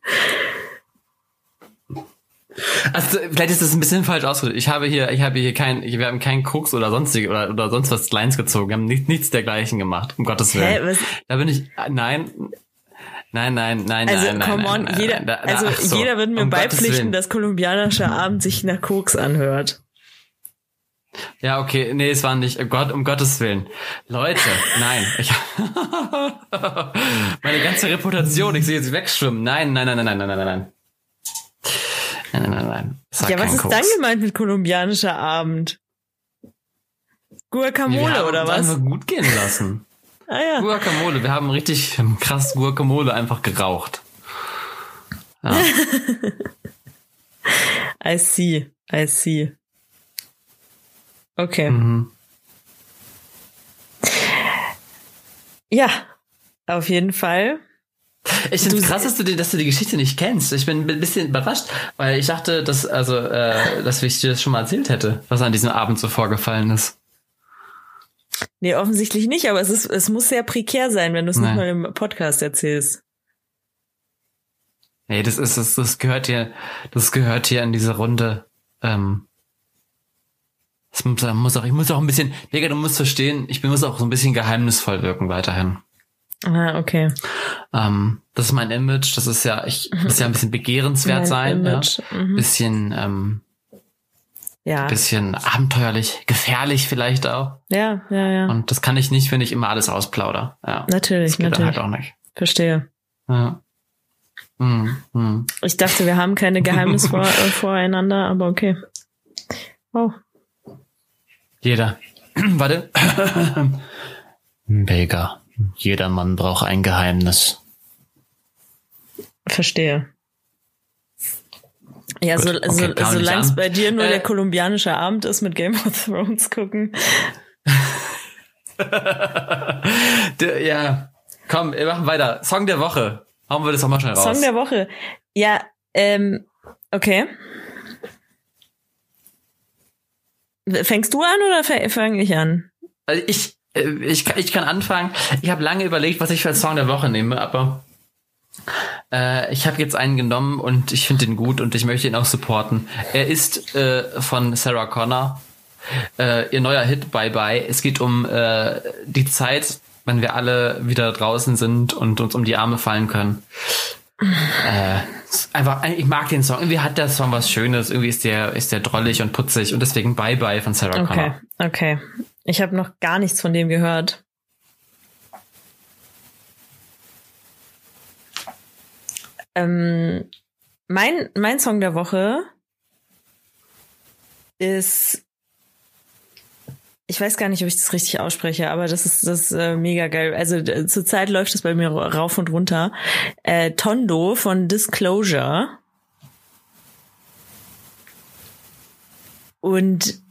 Also vielleicht ist das ein bisschen falsch ausgedrückt. Ich habe hier, ich habe hier kein, wir haben keinen Koks oder sonstig oder, oder sonst was Lines gezogen. Wir haben nicht, nichts dergleichen gemacht, um Gottes Willen. Hä, was? Da bin ich, nein, nein, nein, nein, Also nein, nein. come nein, on, nein, jeder, nein, also so, jeder wird mir um beipflichten, dass kolumbianischer Abend sich nach Koks anhört. Ja, okay, nee, es war nicht, oh Gott, um Gottes Willen. Leute, nein. Ich, meine ganze Reputation, ich sehe sie wegschwimmen. Nein, nein, nein, nein, nein, nein, nein, nein. Nein, nein, nein, nein. Ja, was ist Koks. dann gemeint mit kolumbianischer Abend? Guacamole wir oder was? Einfach gut gehen lassen. Ah ja. Guacamole, wir haben richtig krass Guacamole einfach geraucht. Ja. I see, I see. Okay. Mhm. Ja, auf jeden Fall. Ich finde es krass, dass du, die, dass du die Geschichte nicht kennst. Ich bin ein bisschen überrascht, weil ich dachte, dass, also, äh, dass ich dir das schon mal erzählt hätte, was an diesem Abend so vorgefallen ist. Nee, offensichtlich nicht, aber es ist, es muss sehr prekär sein, wenn du es nicht mal im Podcast erzählst. Nee, das ist, das, das gehört hier, das gehört hier in diese Runde. Ähm, das muss, muss auch, ich muss auch ein bisschen, Digga, du musst verstehen, ich muss auch so ein bisschen geheimnisvoll wirken weiterhin. Ah, okay. Ähm, das ist mein Image. Das ist ja, ich muss ja ein bisschen begehrenswert sein, Image. ja. Mhm. Bisschen, ähm, ja. bisschen abenteuerlich, gefährlich vielleicht auch. Ja, ja, ja. Und das kann ich nicht, wenn ich immer alles ausplauder. Ja. Natürlich, das geht natürlich. Dann halt auch nicht. Verstehe. Ja. Hm, hm. Ich dachte, wir haben keine Geheimnisse vor, äh, voreinander, aber okay. Oh. Jeder. Warte. Mega. Jeder Mann braucht ein Geheimnis. Verstehe. Ja, Gut, so, okay, so, solange es bei dir nur äh, der kolumbianische Abend ist mit Game of Thrones gucken. ja, komm, wir machen weiter. Song der Woche. Hauen wir das doch mal schnell raus. Song der Woche. Ja, ähm, okay. Fängst du an oder fange ich an? Also ich, äh, ich, ich kann anfangen. Ich habe lange überlegt, was ich für Song der Woche nehme, aber äh, ich habe jetzt einen genommen und ich finde ihn gut und ich möchte ihn auch supporten. Er ist äh, von Sarah Connor. Äh, ihr neuer Hit Bye Bye. Es geht um äh, die Zeit, wenn wir alle wieder draußen sind und uns um die Arme fallen können. Äh, einfach, ich mag den Song. Irgendwie hat der Song was Schönes. Irgendwie ist der, ist der drollig und putzig und deswegen Bye Bye von Sarah okay, Connor. Okay, Ich habe noch gar nichts von dem gehört. Ähm, mein, mein Song der Woche ist ich weiß gar nicht, ob ich das richtig ausspreche, aber das ist das ist, äh, mega geil. Also zurzeit läuft es bei mir rauf und runter. Äh, Tondo von Disclosure. Und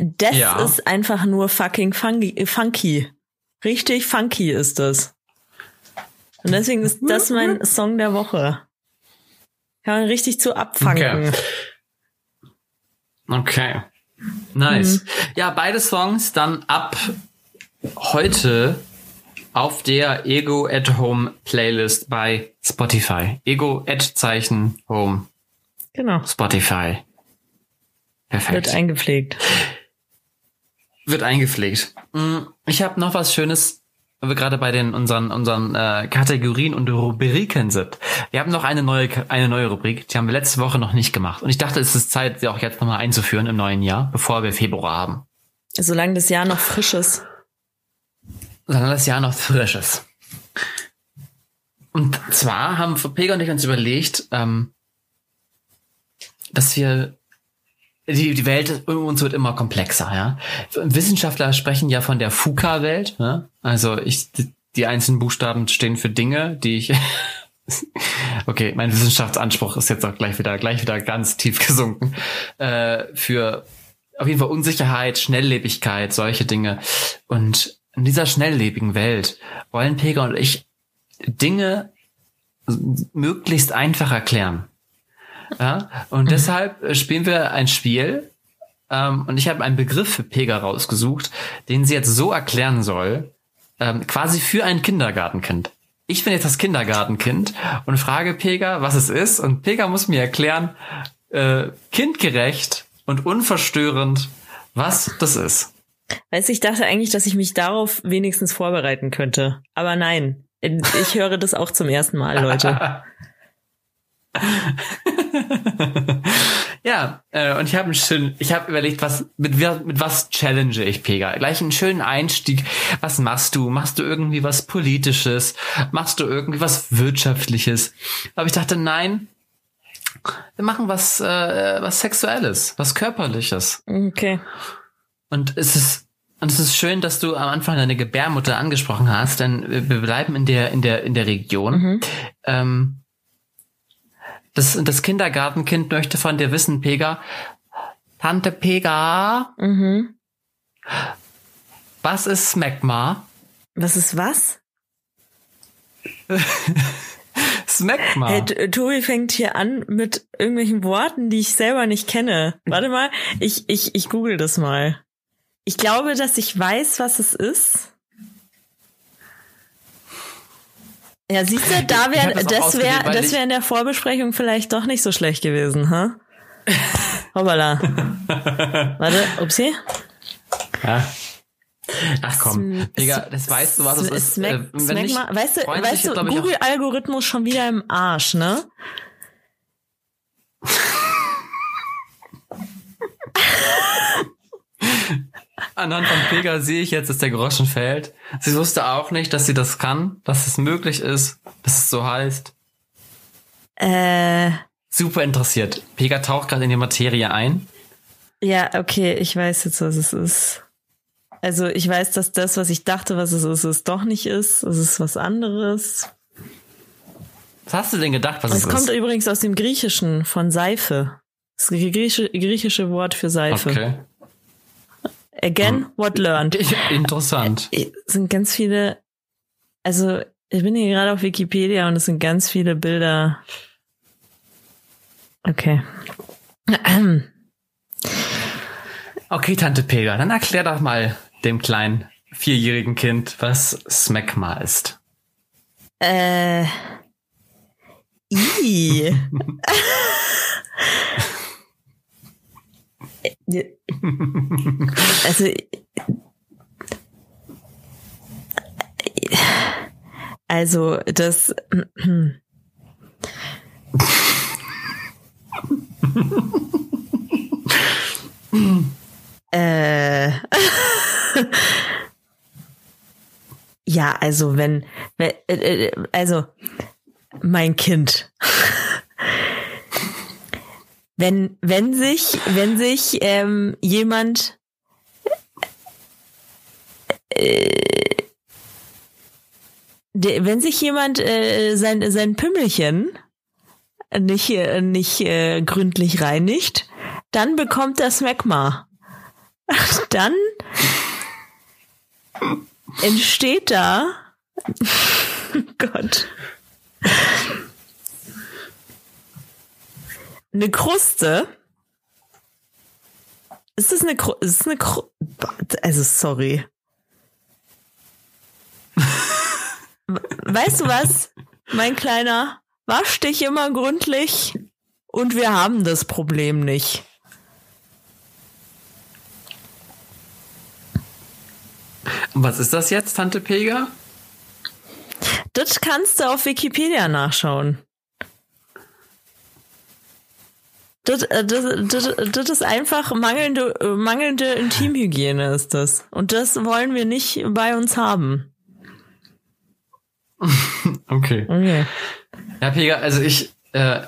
das ja. ist einfach nur fucking funky, funky. Richtig funky ist das. Und deswegen ist das mein Song der Woche. Kann man richtig zu abfangen. Okay. okay. Nice. Mhm. Ja, beide Songs dann ab heute auf der Ego at Home Playlist bei Spotify. Ego at Zeichen Home. Genau. Spotify. Perfekt. Wird eingepflegt. Wird eingepflegt. Mm, ich habe noch was Schönes weil wir gerade bei den unseren unseren äh, Kategorien und Rubriken sind. Wir haben noch eine neue eine neue Rubrik, die haben wir letzte Woche noch nicht gemacht und ich dachte, es ist Zeit, sie auch jetzt nochmal einzuführen im neuen Jahr, bevor wir Februar haben. Solange das Jahr noch frisch ist. Solange das Jahr noch frisch ist. Und zwar haben Pega und ich uns überlegt, ähm, dass wir die, die Welt um uns wird immer komplexer, ja. Wissenschaftler sprechen ja von der FUKA-Welt, ne? Also ich, die einzelnen Buchstaben stehen für Dinge, die ich, okay, mein Wissenschaftsanspruch ist jetzt auch gleich wieder, gleich wieder ganz tief gesunken, äh, für auf jeden Fall Unsicherheit, Schnelllebigkeit, solche Dinge. Und in dieser schnelllebigen Welt wollen Pega und ich Dinge möglichst einfach erklären. Ja? Und mhm. deshalb spielen wir ein Spiel. Ähm, und ich habe einen Begriff für Pega rausgesucht, den sie jetzt so erklären soll, ähm, quasi für ein Kindergartenkind. Ich bin jetzt das Kindergartenkind und frage Pega, was es ist. Und Pega muss mir erklären, äh, kindgerecht und unverstörend, was das ist. Weißt du, ich dachte eigentlich, dass ich mich darauf wenigstens vorbereiten könnte. Aber nein, ich höre das auch zum ersten Mal, Leute. Ja, äh, und ich habe schön, ich habe überlegt, was mit, mit was challenge ich Pega? Gleich einen schönen Einstieg. Was machst du? Machst du irgendwie was Politisches? Machst du irgendwie was Wirtschaftliches? Aber ich dachte, nein, wir machen was, äh, was Sexuelles, was Körperliches. Okay. Und es ist und es ist schön, dass du am Anfang deine Gebärmutter angesprochen hast, denn wir bleiben in der in der in der Region. Mhm. Ähm, das, das Kindergartenkind möchte von dir wissen, Pega. Tante Pega. Mhm. Was ist Smegma? Was ist was? Smegma. Hey, Tobi fängt hier an mit irgendwelchen Worten, die ich selber nicht kenne. Warte mal, ich, ich, ich google das mal. Ich glaube, dass ich weiß, was es ist. Ja, siehst du, da wäre, das wäre, das wäre in der Vorbesprechung vielleicht doch nicht so schlecht gewesen, ha? Huh? Hoppala. Warte, upsie. Ja. Ach komm, Digga, das weißt du, was es ist. Smack, äh, wenn nicht, mal, weißt du, weißt du Google-Algorithmus schon wieder im Arsch, ne? Anhand von Pega sehe ich jetzt, dass der Groschen fällt. Sie wusste auch nicht, dass sie das kann, dass es möglich ist, dass es so heißt. Äh. Super interessiert. Pega taucht gerade in die Materie ein. Ja, okay, ich weiß jetzt, was es ist. Also ich weiß, dass das, was ich dachte, was es ist, es doch nicht ist. Es ist was anderes. Was hast du denn gedacht, was es, es ist? Es kommt übrigens aus dem Griechischen von Seife. Das griechische, griechische Wort für Seife. Okay. Again, hm. what learned. Interessant. Es sind ganz viele, also ich bin hier gerade auf Wikipedia und es sind ganz viele Bilder. Okay. Okay, Tante Pega, dann erklär doch mal dem kleinen vierjährigen Kind, was Smegma ist. Äh. I. also also das äh ja also wenn, wenn äh, also mein Kind wenn, wenn sich, wenn sich ähm, jemand äh, de, wenn sich jemand äh, sein, sein Pümmelchen nicht, äh, nicht äh, gründlich reinigt, dann bekommt das Magma. Dann entsteht da Gott eine Kruste. Ist das eine Kruste? Ist eine Kruste? Also, sorry. weißt du was, mein Kleiner? Wasch dich immer gründlich und wir haben das Problem nicht. Was ist das jetzt, Tante Pega? Das kannst du auf Wikipedia nachschauen. Das, äh, das, das, das ist einfach mangelnde, mangelnde Intimhygiene ist das. Und das wollen wir nicht bei uns haben. okay. Okay. Ja, Pega, also ich, äh,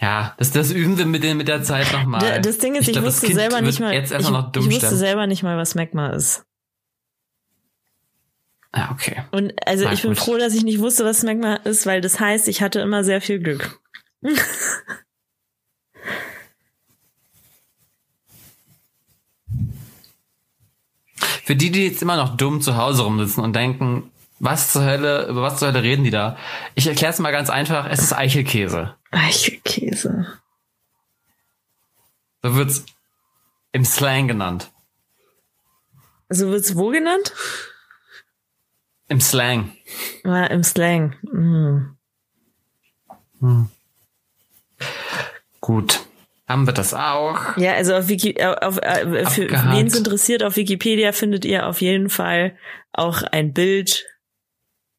ja, das, das üben wir mit, den, mit der Zeit nochmal. Das Ding ist, ich, ich glaub, wusste selber nicht mal, ich, ich wusste selber nicht mal, was Magma ist. Ja, okay. Und also Na, ich bin gut. froh, dass ich nicht wusste, was Magma ist, weil das heißt, ich hatte immer sehr viel Glück. Für die, die jetzt immer noch dumm zu Hause rumsitzen und denken, was zur Hölle, über was zur Hölle reden die da? Ich erkläre es mal ganz einfach, es ist Eichelkäse. Eichelkäse. So wird's im Slang genannt. So wird's wo genannt? Im Slang. Ja, im Slang. Mhm. Hm. Gut. Haben wir das auch? Ja, also auf Wiki, äh, auf, äh, für wen es interessiert, auf Wikipedia findet ihr auf jeden Fall auch ein Bild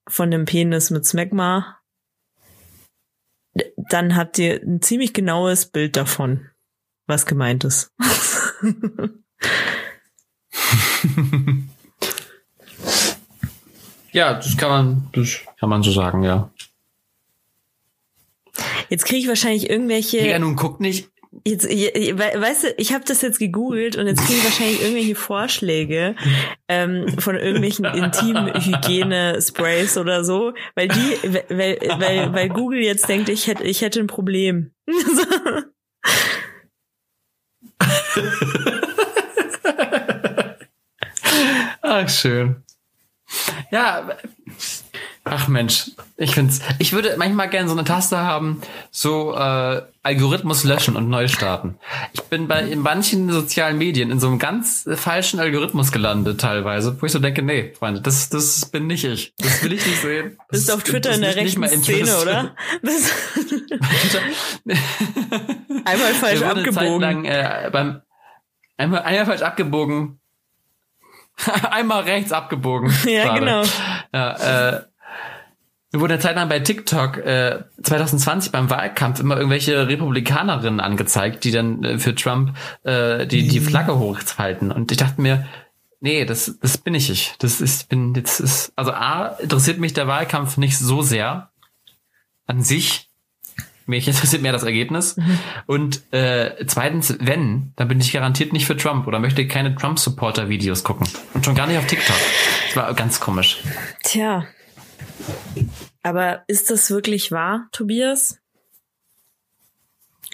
von dem Penis mit Smegma. dann habt ihr ein ziemlich genaues Bild davon, was gemeint ist. ja, das kann man, das kann man so sagen, ja. Jetzt kriege ich wahrscheinlich irgendwelche. Ja, nun guckt nicht. Jetzt, weißt du, ich habe das jetzt gegoogelt und jetzt kriege ich wahrscheinlich irgendwelche Vorschläge ähm, von irgendwelchen Intimhygiene-Sprays oder so, weil die, weil, weil, weil Google jetzt denkt, ich hätte, ich hätte ein Problem. Ach, schön. Ja, ach Mensch, ich find's. Ich würde manchmal gerne so eine Taste haben, so äh, Algorithmus löschen und neu starten. Ich bin bei in manchen sozialen Medien in so einem ganz falschen Algorithmus gelandet teilweise, wo ich so denke, nee, Freunde, das das bin nicht ich. Das will ich nicht sehen. Das Bist auf Twitter in der rechten Szene, oder? einmal falsch abgebogen. Lang, äh, beim, einmal, einmal falsch abgebogen. einmal rechts abgebogen. Ja, gerade. genau. Ja, äh, wurde eine Zeit lang bei TikTok äh, 2020 beim Wahlkampf immer irgendwelche Republikanerinnen angezeigt, die dann äh, für Trump äh, die, die Flagge hochhalten. Und ich dachte mir, nee, das, das bin ich nicht. Das ist, bin, jetzt ist, also A, interessiert mich der Wahlkampf nicht so sehr an sich. Mich interessiert mehr das Ergebnis. Mhm. Und äh, zweitens, wenn, dann bin ich garantiert nicht für Trump oder möchte keine Trump-Supporter-Videos gucken. Und schon gar nicht auf TikTok. Das war ganz komisch. Tja, aber ist das wirklich wahr, Tobias?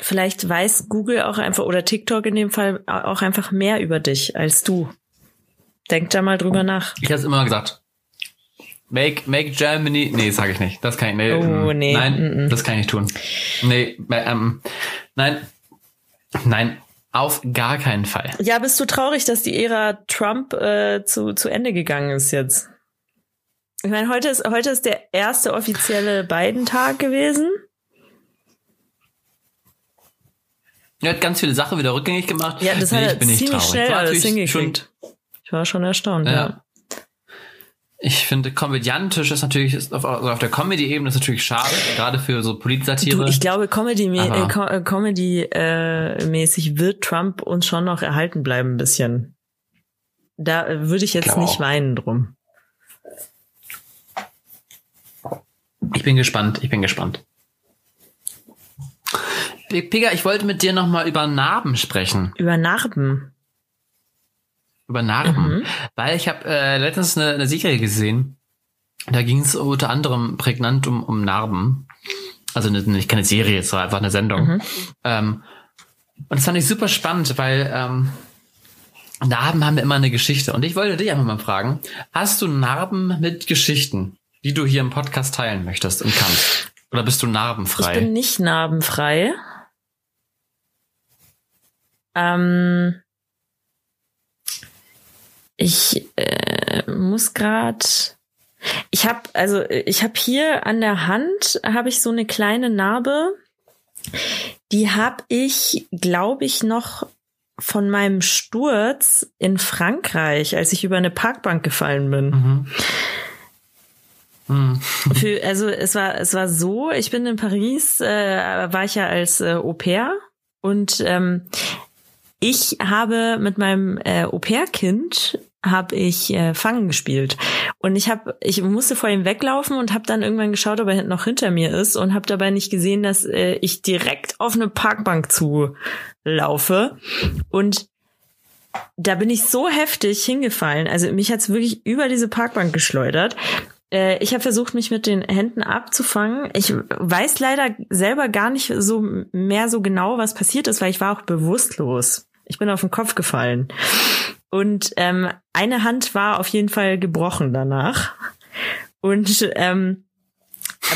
Vielleicht weiß Google auch einfach oder TikTok in dem Fall auch einfach mehr über dich als du. Denk da mal drüber nach. Ich habe es immer gesagt. Make, make Germany. Nee, sage ich nicht. Das kann ich nicht. Oh, nee. Nein, mm -mm. das kann ich nicht tun. Nee, ähm, nein, nein, auf gar keinen Fall. Ja, bist du traurig, dass die Ära Trump äh, zu, zu Ende gegangen ist jetzt? Ich meine, heute ist, heute ist der erste offizielle Biden-Tag gewesen. Er hat ganz viele Sachen wieder rückgängig gemacht. Ja, das nee, hat er ziemlich schnell alles hingekriegt. Ich war schon erstaunt, ja. ja. Ich finde, komödiantisch ist natürlich, ist auf, also auf der Comedy-Ebene ist natürlich schade, gerade für so Politsatire. Du, ich glaube, Comedy-mäßig äh, Comedy, äh, wird Trump uns schon noch erhalten bleiben, ein bisschen. Da würde ich jetzt nicht weinen drum. Ich bin gespannt, ich bin gespannt. Pega, ich wollte mit dir nochmal über Narben sprechen. Über Narben? Über Narben. Mhm. Weil ich habe äh, letztens eine, eine Serie gesehen. Da ging es unter anderem prägnant um, um Narben. Also eine, nicht keine Serie, es war einfach eine Sendung. Mhm. Ähm, und das fand ich super spannend, weil ähm, Narben haben immer eine Geschichte. Und ich wollte dich einfach mal fragen, hast du Narben mit Geschichten? Die du hier im Podcast teilen möchtest und kannst? Oder bist du narbenfrei? Ich bin nicht narbenfrei. Ähm, ich äh, muss gerade. Ich habe also ich habe hier an der Hand habe ich so eine kleine Narbe. Die habe ich, glaube ich, noch von meinem Sturz in Frankreich, als ich über eine Parkbank gefallen bin. Mhm. Mhm. Für, also es war es war so, ich bin in Paris, äh, war ich ja als äh, Au pair und ähm, ich habe mit meinem äh, Au pair-Kind habe ich äh, Fangen gespielt und ich habe ich musste vor ihm weglaufen und habe dann irgendwann geschaut, ob er noch hinter mir ist und habe dabei nicht gesehen, dass äh, ich direkt auf eine Parkbank zulaufe und da bin ich so heftig hingefallen. Also mich hat's wirklich über diese Parkbank geschleudert. Äh, ich habe versucht, mich mit den Händen abzufangen. Ich weiß leider selber gar nicht so mehr so genau, was passiert ist, weil ich war auch bewusstlos. Ich bin auf den Kopf gefallen. Und ähm, eine Hand war auf jeden Fall gebrochen danach. Und ähm,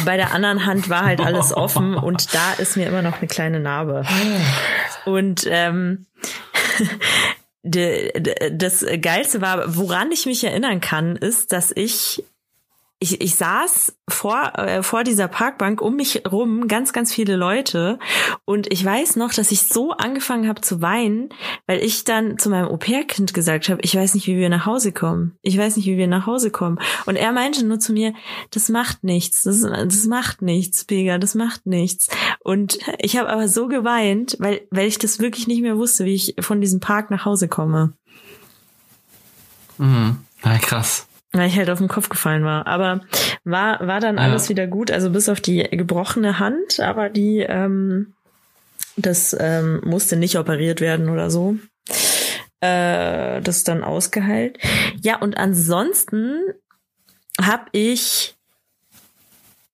bei der anderen Hand war halt alles offen und da ist mir immer noch eine kleine Narbe. Und ähm, das Geilste war, woran ich mich erinnern kann, ist, dass ich ich, ich saß vor, äh, vor dieser Parkbank um mich rum ganz, ganz viele Leute. Und ich weiß noch, dass ich so angefangen habe zu weinen, weil ich dann zu meinem Au-pair-Kind gesagt habe, ich weiß nicht, wie wir nach Hause kommen. Ich weiß nicht, wie wir nach Hause kommen. Und er meinte nur zu mir, das macht nichts, das, das macht nichts, Pega, das macht nichts. Und ich habe aber so geweint, weil, weil ich das wirklich nicht mehr wusste, wie ich von diesem Park nach Hause komme. Mhm. Ja, krass. Weil ich halt auf den Kopf gefallen war. Aber war, war dann alles Ja. wieder gut, also bis auf die gebrochene Hand, aber die, ähm, das ähm, musste nicht operiert werden oder so. Äh, das ist dann ausgeheilt. Ja, und ansonsten habe ich,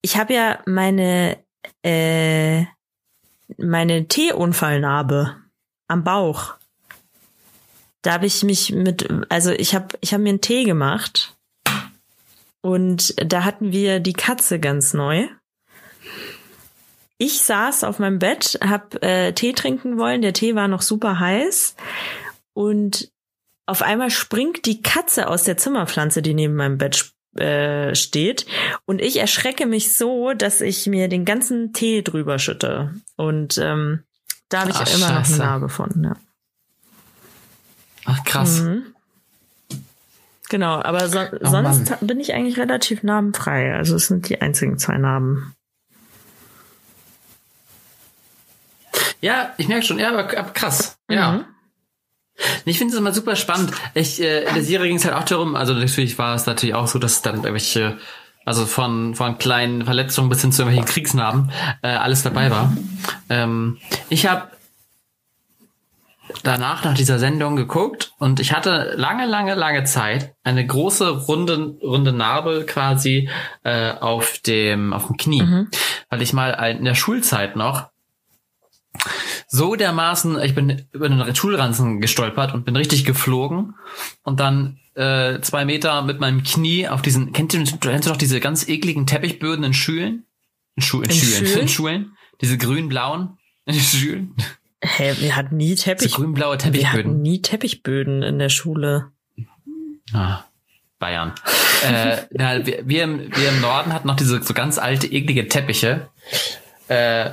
ich habe ja meine, äh, meine Teeunfallnarbe am Bauch. Da habe ich mich mit, also ich habe, ich habe mir einen Tee gemacht und da hatten wir die Katze ganz neu. Ich saß auf meinem Bett, hab äh, Tee trinken wollen. Der Tee war noch super heiß und auf einmal springt die Katze aus der Zimmerpflanze, die neben meinem Bett äh, steht. Und ich erschrecke mich so, dass ich mir den ganzen Tee drüber schütte. Und ähm, da habe ich Ach, immer noch scheiße. eine Narbe von. Ja. Ach, krass. Mhm. Genau, aber so, Oh sonst Mann. bin ich eigentlich relativ narbenfrei. Also es sind die einzigen zwei Narben. Ja, ich merke schon, ja, aber, aber krass. Ja. Mhm. Ich finde es immer super spannend. Ich, äh, in der Serie ging es halt auch darum, also natürlich war es natürlich auch so, dass dann irgendwelche, also von, von kleinen Verletzungen bis hin zu irgendwelchen Kriegsnarben, äh, alles dabei war. Ähm, ich habe danach nach dieser Sendung geguckt und ich hatte lange, lange, lange Zeit eine große runde, runde Narbe quasi äh, auf dem auf dem Knie, Mhm. weil ich mal in der Schulzeit noch so dermaßen, ich bin über den Schulranzen gestolpert und bin richtig geflogen und dann äh, zwei Meter mit meinem Knie auf diesen, kennt ihr, kennst du doch diese ganz ekligen Teppichböden in Schulen? In, Schu in, In Schulen, Schulen? in Schulen? Diese grün-blauen in Schulen? Hä, wir hatten nie Teppich. grün-blaue Wir hatten Teppichböden. nie Teppichböden in der Schule. Ah, Bayern. äh, na, wir, wir, im, wir im Norden hatten noch diese so ganz alte, eklige Teppiche. Äh,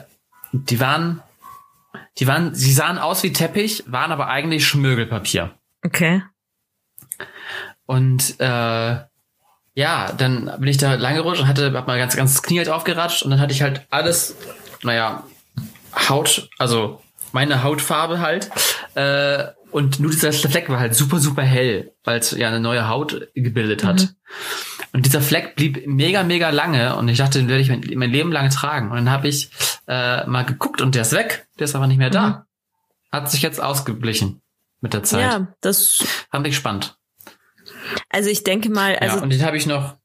die waren, die waren, sie sahen aus wie Teppich, waren aber eigentlich Schmögelpapier. Okay. Und äh, ja, dann bin ich da lang gerutscht und hatte hab mal ganz ganz Knie halt aufgeratscht und dann hatte ich halt alles, naja, Haut, also meine Hautfarbe halt. Äh, und nur dieser Fleck war halt super, super hell, weil es ja eine neue Haut gebildet hat. Mhm. Und dieser Fleck blieb mega, mega lange und ich dachte, den werde ich mein, mein Leben lang tragen. Und dann habe ich äh, mal geguckt und der ist weg. Der ist aber nicht mehr Mhm. da. Hat sich jetzt ausgeblichen mit der Zeit. Ja, das, Fand ich spannend. also ich denke mal, also ja, und den habe ich noch.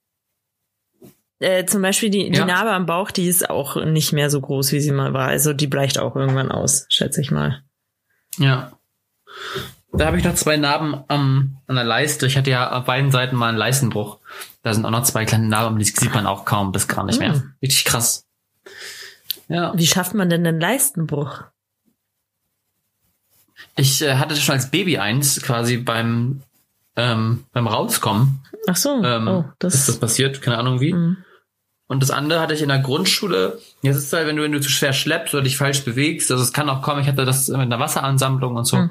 Äh, zum Beispiel die, die Ja. Narbe am Bauch, die ist auch nicht mehr so groß, wie sie mal war. Also die bleicht auch irgendwann aus, schätze ich mal. Ja. Da habe ich noch zwei Narben am, an der Leiste. Ich hatte ja auf beiden Seiten mal einen Leistenbruch. Da sind auch noch zwei kleine Narben, die sieht man auch kaum bis gar nicht mehr. Mm. Richtig krass. Ja. Wie schafft man denn einen Leistenbruch? Ich äh, hatte schon als Baby eins quasi beim ähm, beim Rauskommen. Ach so, Ähm, oh, ist das das, passiert, keine Ahnung wie. Mhm. Und das andere hatte ich in der Grundschule. Jetzt ist es halt, wenn du, wenn du zu schwer schleppst oder dich falsch bewegst, also es kann auch kommen, ich hatte das mit einer Wasseransammlung und so. Mhm.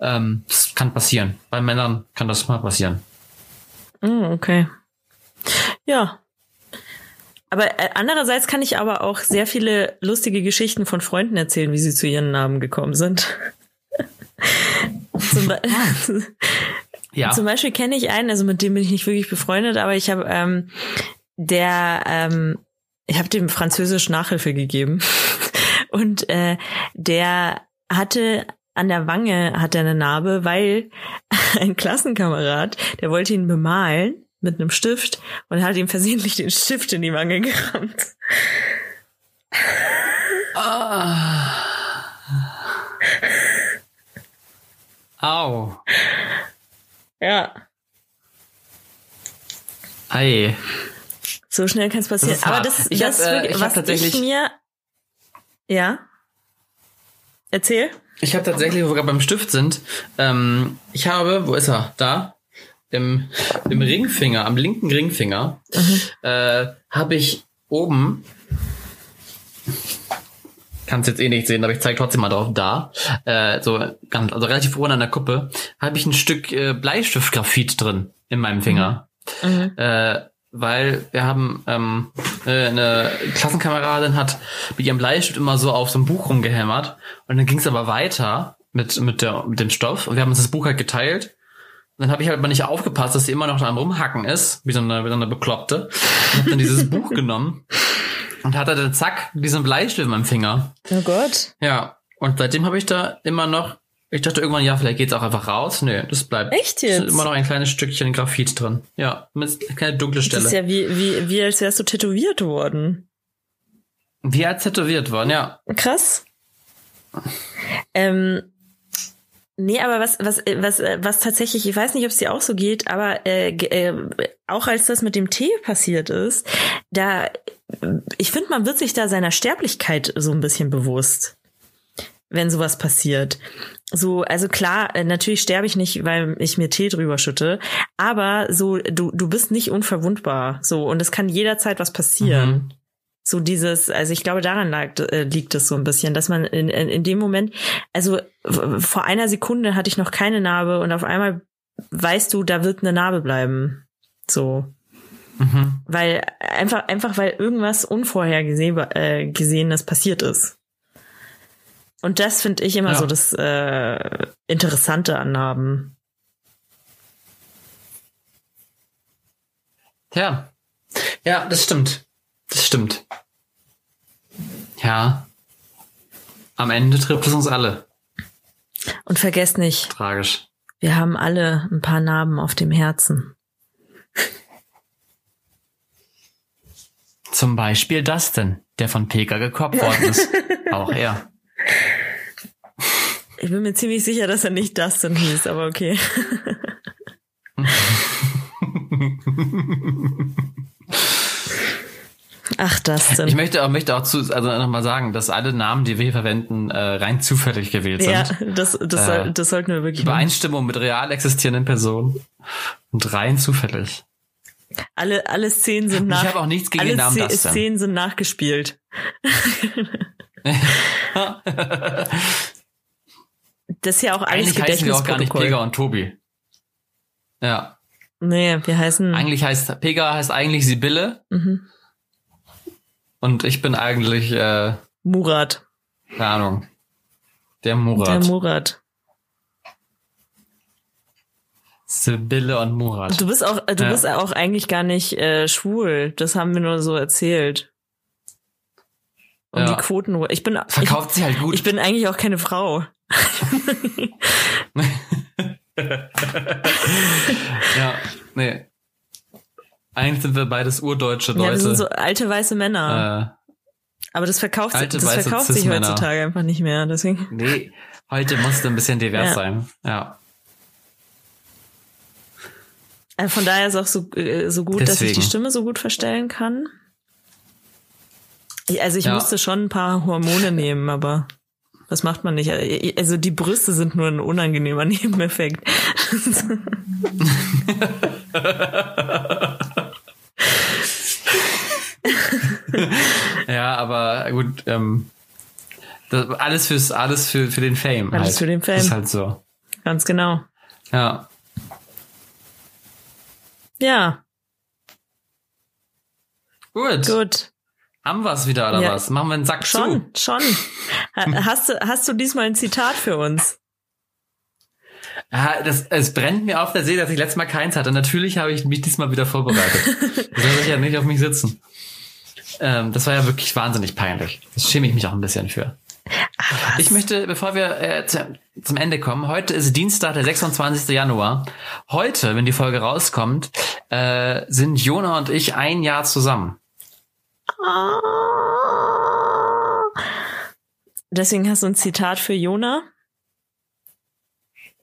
Ähm, das kann passieren. Bei Männern kann das mal passieren. Mm, okay. Ja. Aber äh, andererseits kann ich aber auch sehr viele lustige Geschichten von Freunden erzählen, wie sie zu ihren Namen gekommen sind. Zum, Ja. Zum Beispiel kenne ich einen, also mit dem bin ich nicht wirklich befreundet, aber ich habe ähm, der, ähm, ich habe dem Französisch Nachhilfe gegeben und äh, der hatte an der Wange hat er eine Narbe, weil ein Klassenkamerad, der wollte ihn bemalen mit einem Stift und hat ihm versehentlich den Stift in die Wange gerammt. Ah. Au. Ja, Ei. So schnell kann es passieren. Aber das, Ich das hab, äh, wirklich, ich hab was tatsächlich- ich mir, ja, erzähl. Ich habe tatsächlich, wo wir gerade beim Stift sind, ähm, ich habe, wo ist er? Da. im, im Ringfinger, am linken Ringfinger, äh, habe ich oben, kannst jetzt eh nicht sehen, aber ich zeige trotzdem mal drauf, da, äh, so ganz, also relativ oben an der Kuppe, habe ich ein Stück äh, Bleistiftgraphit drin in meinem Finger. Äh, weil wir haben ähm, äh, eine Klassenkameradin hat mit ihrem Bleistift immer so auf so ein Buch rumgehämmert und dann ging es aber weiter mit mit der mit dem Stoff und wir haben uns das Buch halt geteilt und dann habe ich halt mal nicht aufgepasst, dass sie immer noch da am rumhacken ist, wie so eine, wie so eine Bekloppte und hab dann dieses Buch genommen und hatte dann zack diesen Bleistift in meinem Finger. Oh Gott. Ja, und seitdem habe ich da immer noch ich dachte irgendwann, ja, vielleicht geht's auch einfach raus. Nö, das bleibt. Echt Es jetzt? ist immer noch ein kleines Stückchen Graphit drin. Ja, mit eine kleine dunkle Das Stelle. ist ja wie, wie, wie als wärst du tätowiert worden. Wie als tätowiert worden, ja. Krass. Ähm, nee, aber was, was, was, was tatsächlich, ich weiß nicht, ob es dir auch so geht, aber äh, äh, auch als das mit dem Tee passiert ist, da, ich finde, man wird sich da seiner Sterblichkeit so ein bisschen bewusst, wenn sowas passiert. So, also klar, äh, natürlich sterbe ich nicht, weil ich mir Tee drüber schütte, aber so, du, du bist nicht unverwundbar. So, und es kann jederzeit was passieren. Mhm. So dieses, also ich glaube, daran lag, äh, liegt es so ein bisschen, dass man in, in, in dem Moment, also vor einer Sekunde hatte ich noch keine Narbe und auf einmal weißt du, da wird eine Narbe bleiben. So. Mhm. Weil, einfach, einfach weil irgendwas Unvorhergesehenes äh, Gesehenes passiert ist. Und das finde ich immer Ja. so das äh, Interessante an Narben. Tja. Ja, das stimmt. Das stimmt. Ja. Am Ende trifft es uns alle. Und vergesst nicht, Tragisch. wir haben alle ein paar Narben auf dem Herzen. Zum Beispiel Dustin, der von Peka gekoppt worden ist. Auch er. Ich bin mir ziemlich sicher, dass er nicht Dustin hieß, aber okay. Ach, Dustin. Ich möchte auch, möchte auch zu, also nochmal sagen, dass alle Namen, die wir hier verwenden, äh, rein zufällig gewählt sind. ja, das, das, soll, Äh, das sollten wir wirklich. Übereinstimmung mit real existierenden Personen. Und rein zufällig. Alle, alle Szenen sind Ich nach, habe auch nichts gegen alle den Namen. Szenen sind nachgespielt. Das ist ja auch alles Eigentlich heißen wir auch gar nicht. Pega und Tobi. Ja. Nee, wir heißen. Eigentlich heißt, Pega heißt eigentlich Sibylle. Mhm. Und ich bin eigentlich, äh, Murat. keine Ahnung, der Murat. Der Murat. Sibylle und Murat. Du bist auch, du Ja. bist auch eigentlich gar nicht äh, schwul. Das haben wir nur so erzählt. Um Ja. die Quoten. Ich bin, ich, Verkauft sich halt gut. ich bin eigentlich auch keine Frau. ja, nee. Eigentlich sind wir beides urdeutsche Ja, wir Leute. sind so alte weiße Männer. äh, Aber das verkauft, alte das verkauft sich heutzutage einfach nicht mehr. Deswegen. nee, heute musste ein bisschen divers Ja. sein. Ja. Äh, Von daher ist auch so, äh, so gut, dass ich die Deswegen. Stimme so gut verstellen kann. Also ich Ja. musste schon ein paar Hormone nehmen, aber das macht man nicht. Also die Brüste sind nur ein unangenehmer Nebeneffekt. Ja, aber gut, ähm, das, alles fürs, alles für, für den Fame. Alles halt. für den Fame. Das ist halt so. Ganz genau. Ja. Ja, Gut. gut. Haben wir's wieder, oder Ja. was? Machen wir einen Sack Schon, zu. schon. Ha- Hast du, hast du diesmal ein Zitat für uns? Ja, das, es brennt mir auf der Seele, dass ich letztes Mal keins hatte. Natürlich habe ich mich diesmal wieder vorbereitet. das lasse ich ja nicht auf mich sitzen. Ähm, das war ja wirklich wahnsinnig peinlich. Das schäme ich mich auch ein bisschen für. Ich möchte, bevor wir äh, zu, zum Ende kommen, heute ist Dienstag, der 26. Januar. Heute, wenn die Folge rauskommt, äh, sind Jona und ich ein Jahr zusammen. Deswegen hast du ein Zitat für Jona?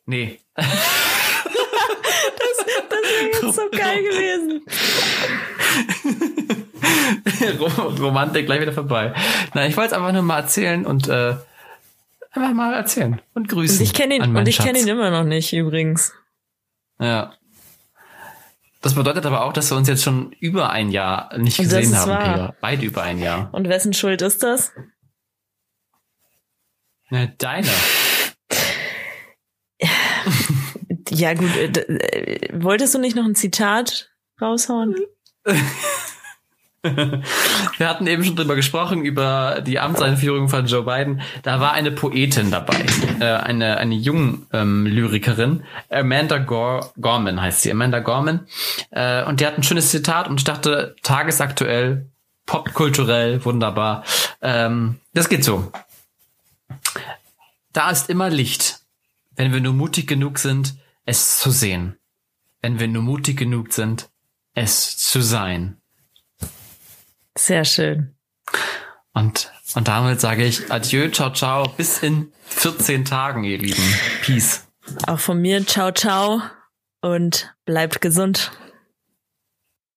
Nee. Das wäre jetzt so geil gewesen. Rom- Romantik gleich wieder vorbei. Nein, ich wollte es einfach nur mal erzählen und äh, einfach mal erzählen und grüßen. Und ich kenne ihn, und ich kenne ihn immer noch nicht, übrigens. Ja. Das bedeutet aber auch, dass wir uns jetzt schon über ein Jahr nicht gesehen haben, wahr. Pega. Beide über ein Jahr. Und wessen Schuld ist das? Ne, deine. Ja, gut. äh, äh, Wolltest du nicht noch ein Zitat raushauen? Wir hatten eben schon drüber gesprochen, über die Amtseinführung von Joe Biden. Da war eine Poetin dabei, äh, eine, eine jung ähm, Lyrikerin, Amanda Gor Gorman heißt sie, Amanda Gorman. Äh, und die hat ein schönes Zitat und ich dachte, tagesaktuell, popkulturell, wunderbar. Ähm, das geht so. Da ist immer Licht, wenn wir nur mutig genug sind, es zu sehen. Wenn wir nur mutig genug sind, es zu sein. Sehr schön. Und, und damit sage ich Adieu, ciao, ciao, bis in 14 Tagen, ihr Lieben. Peace. Auch von mir, ciao, ciao und bleibt gesund.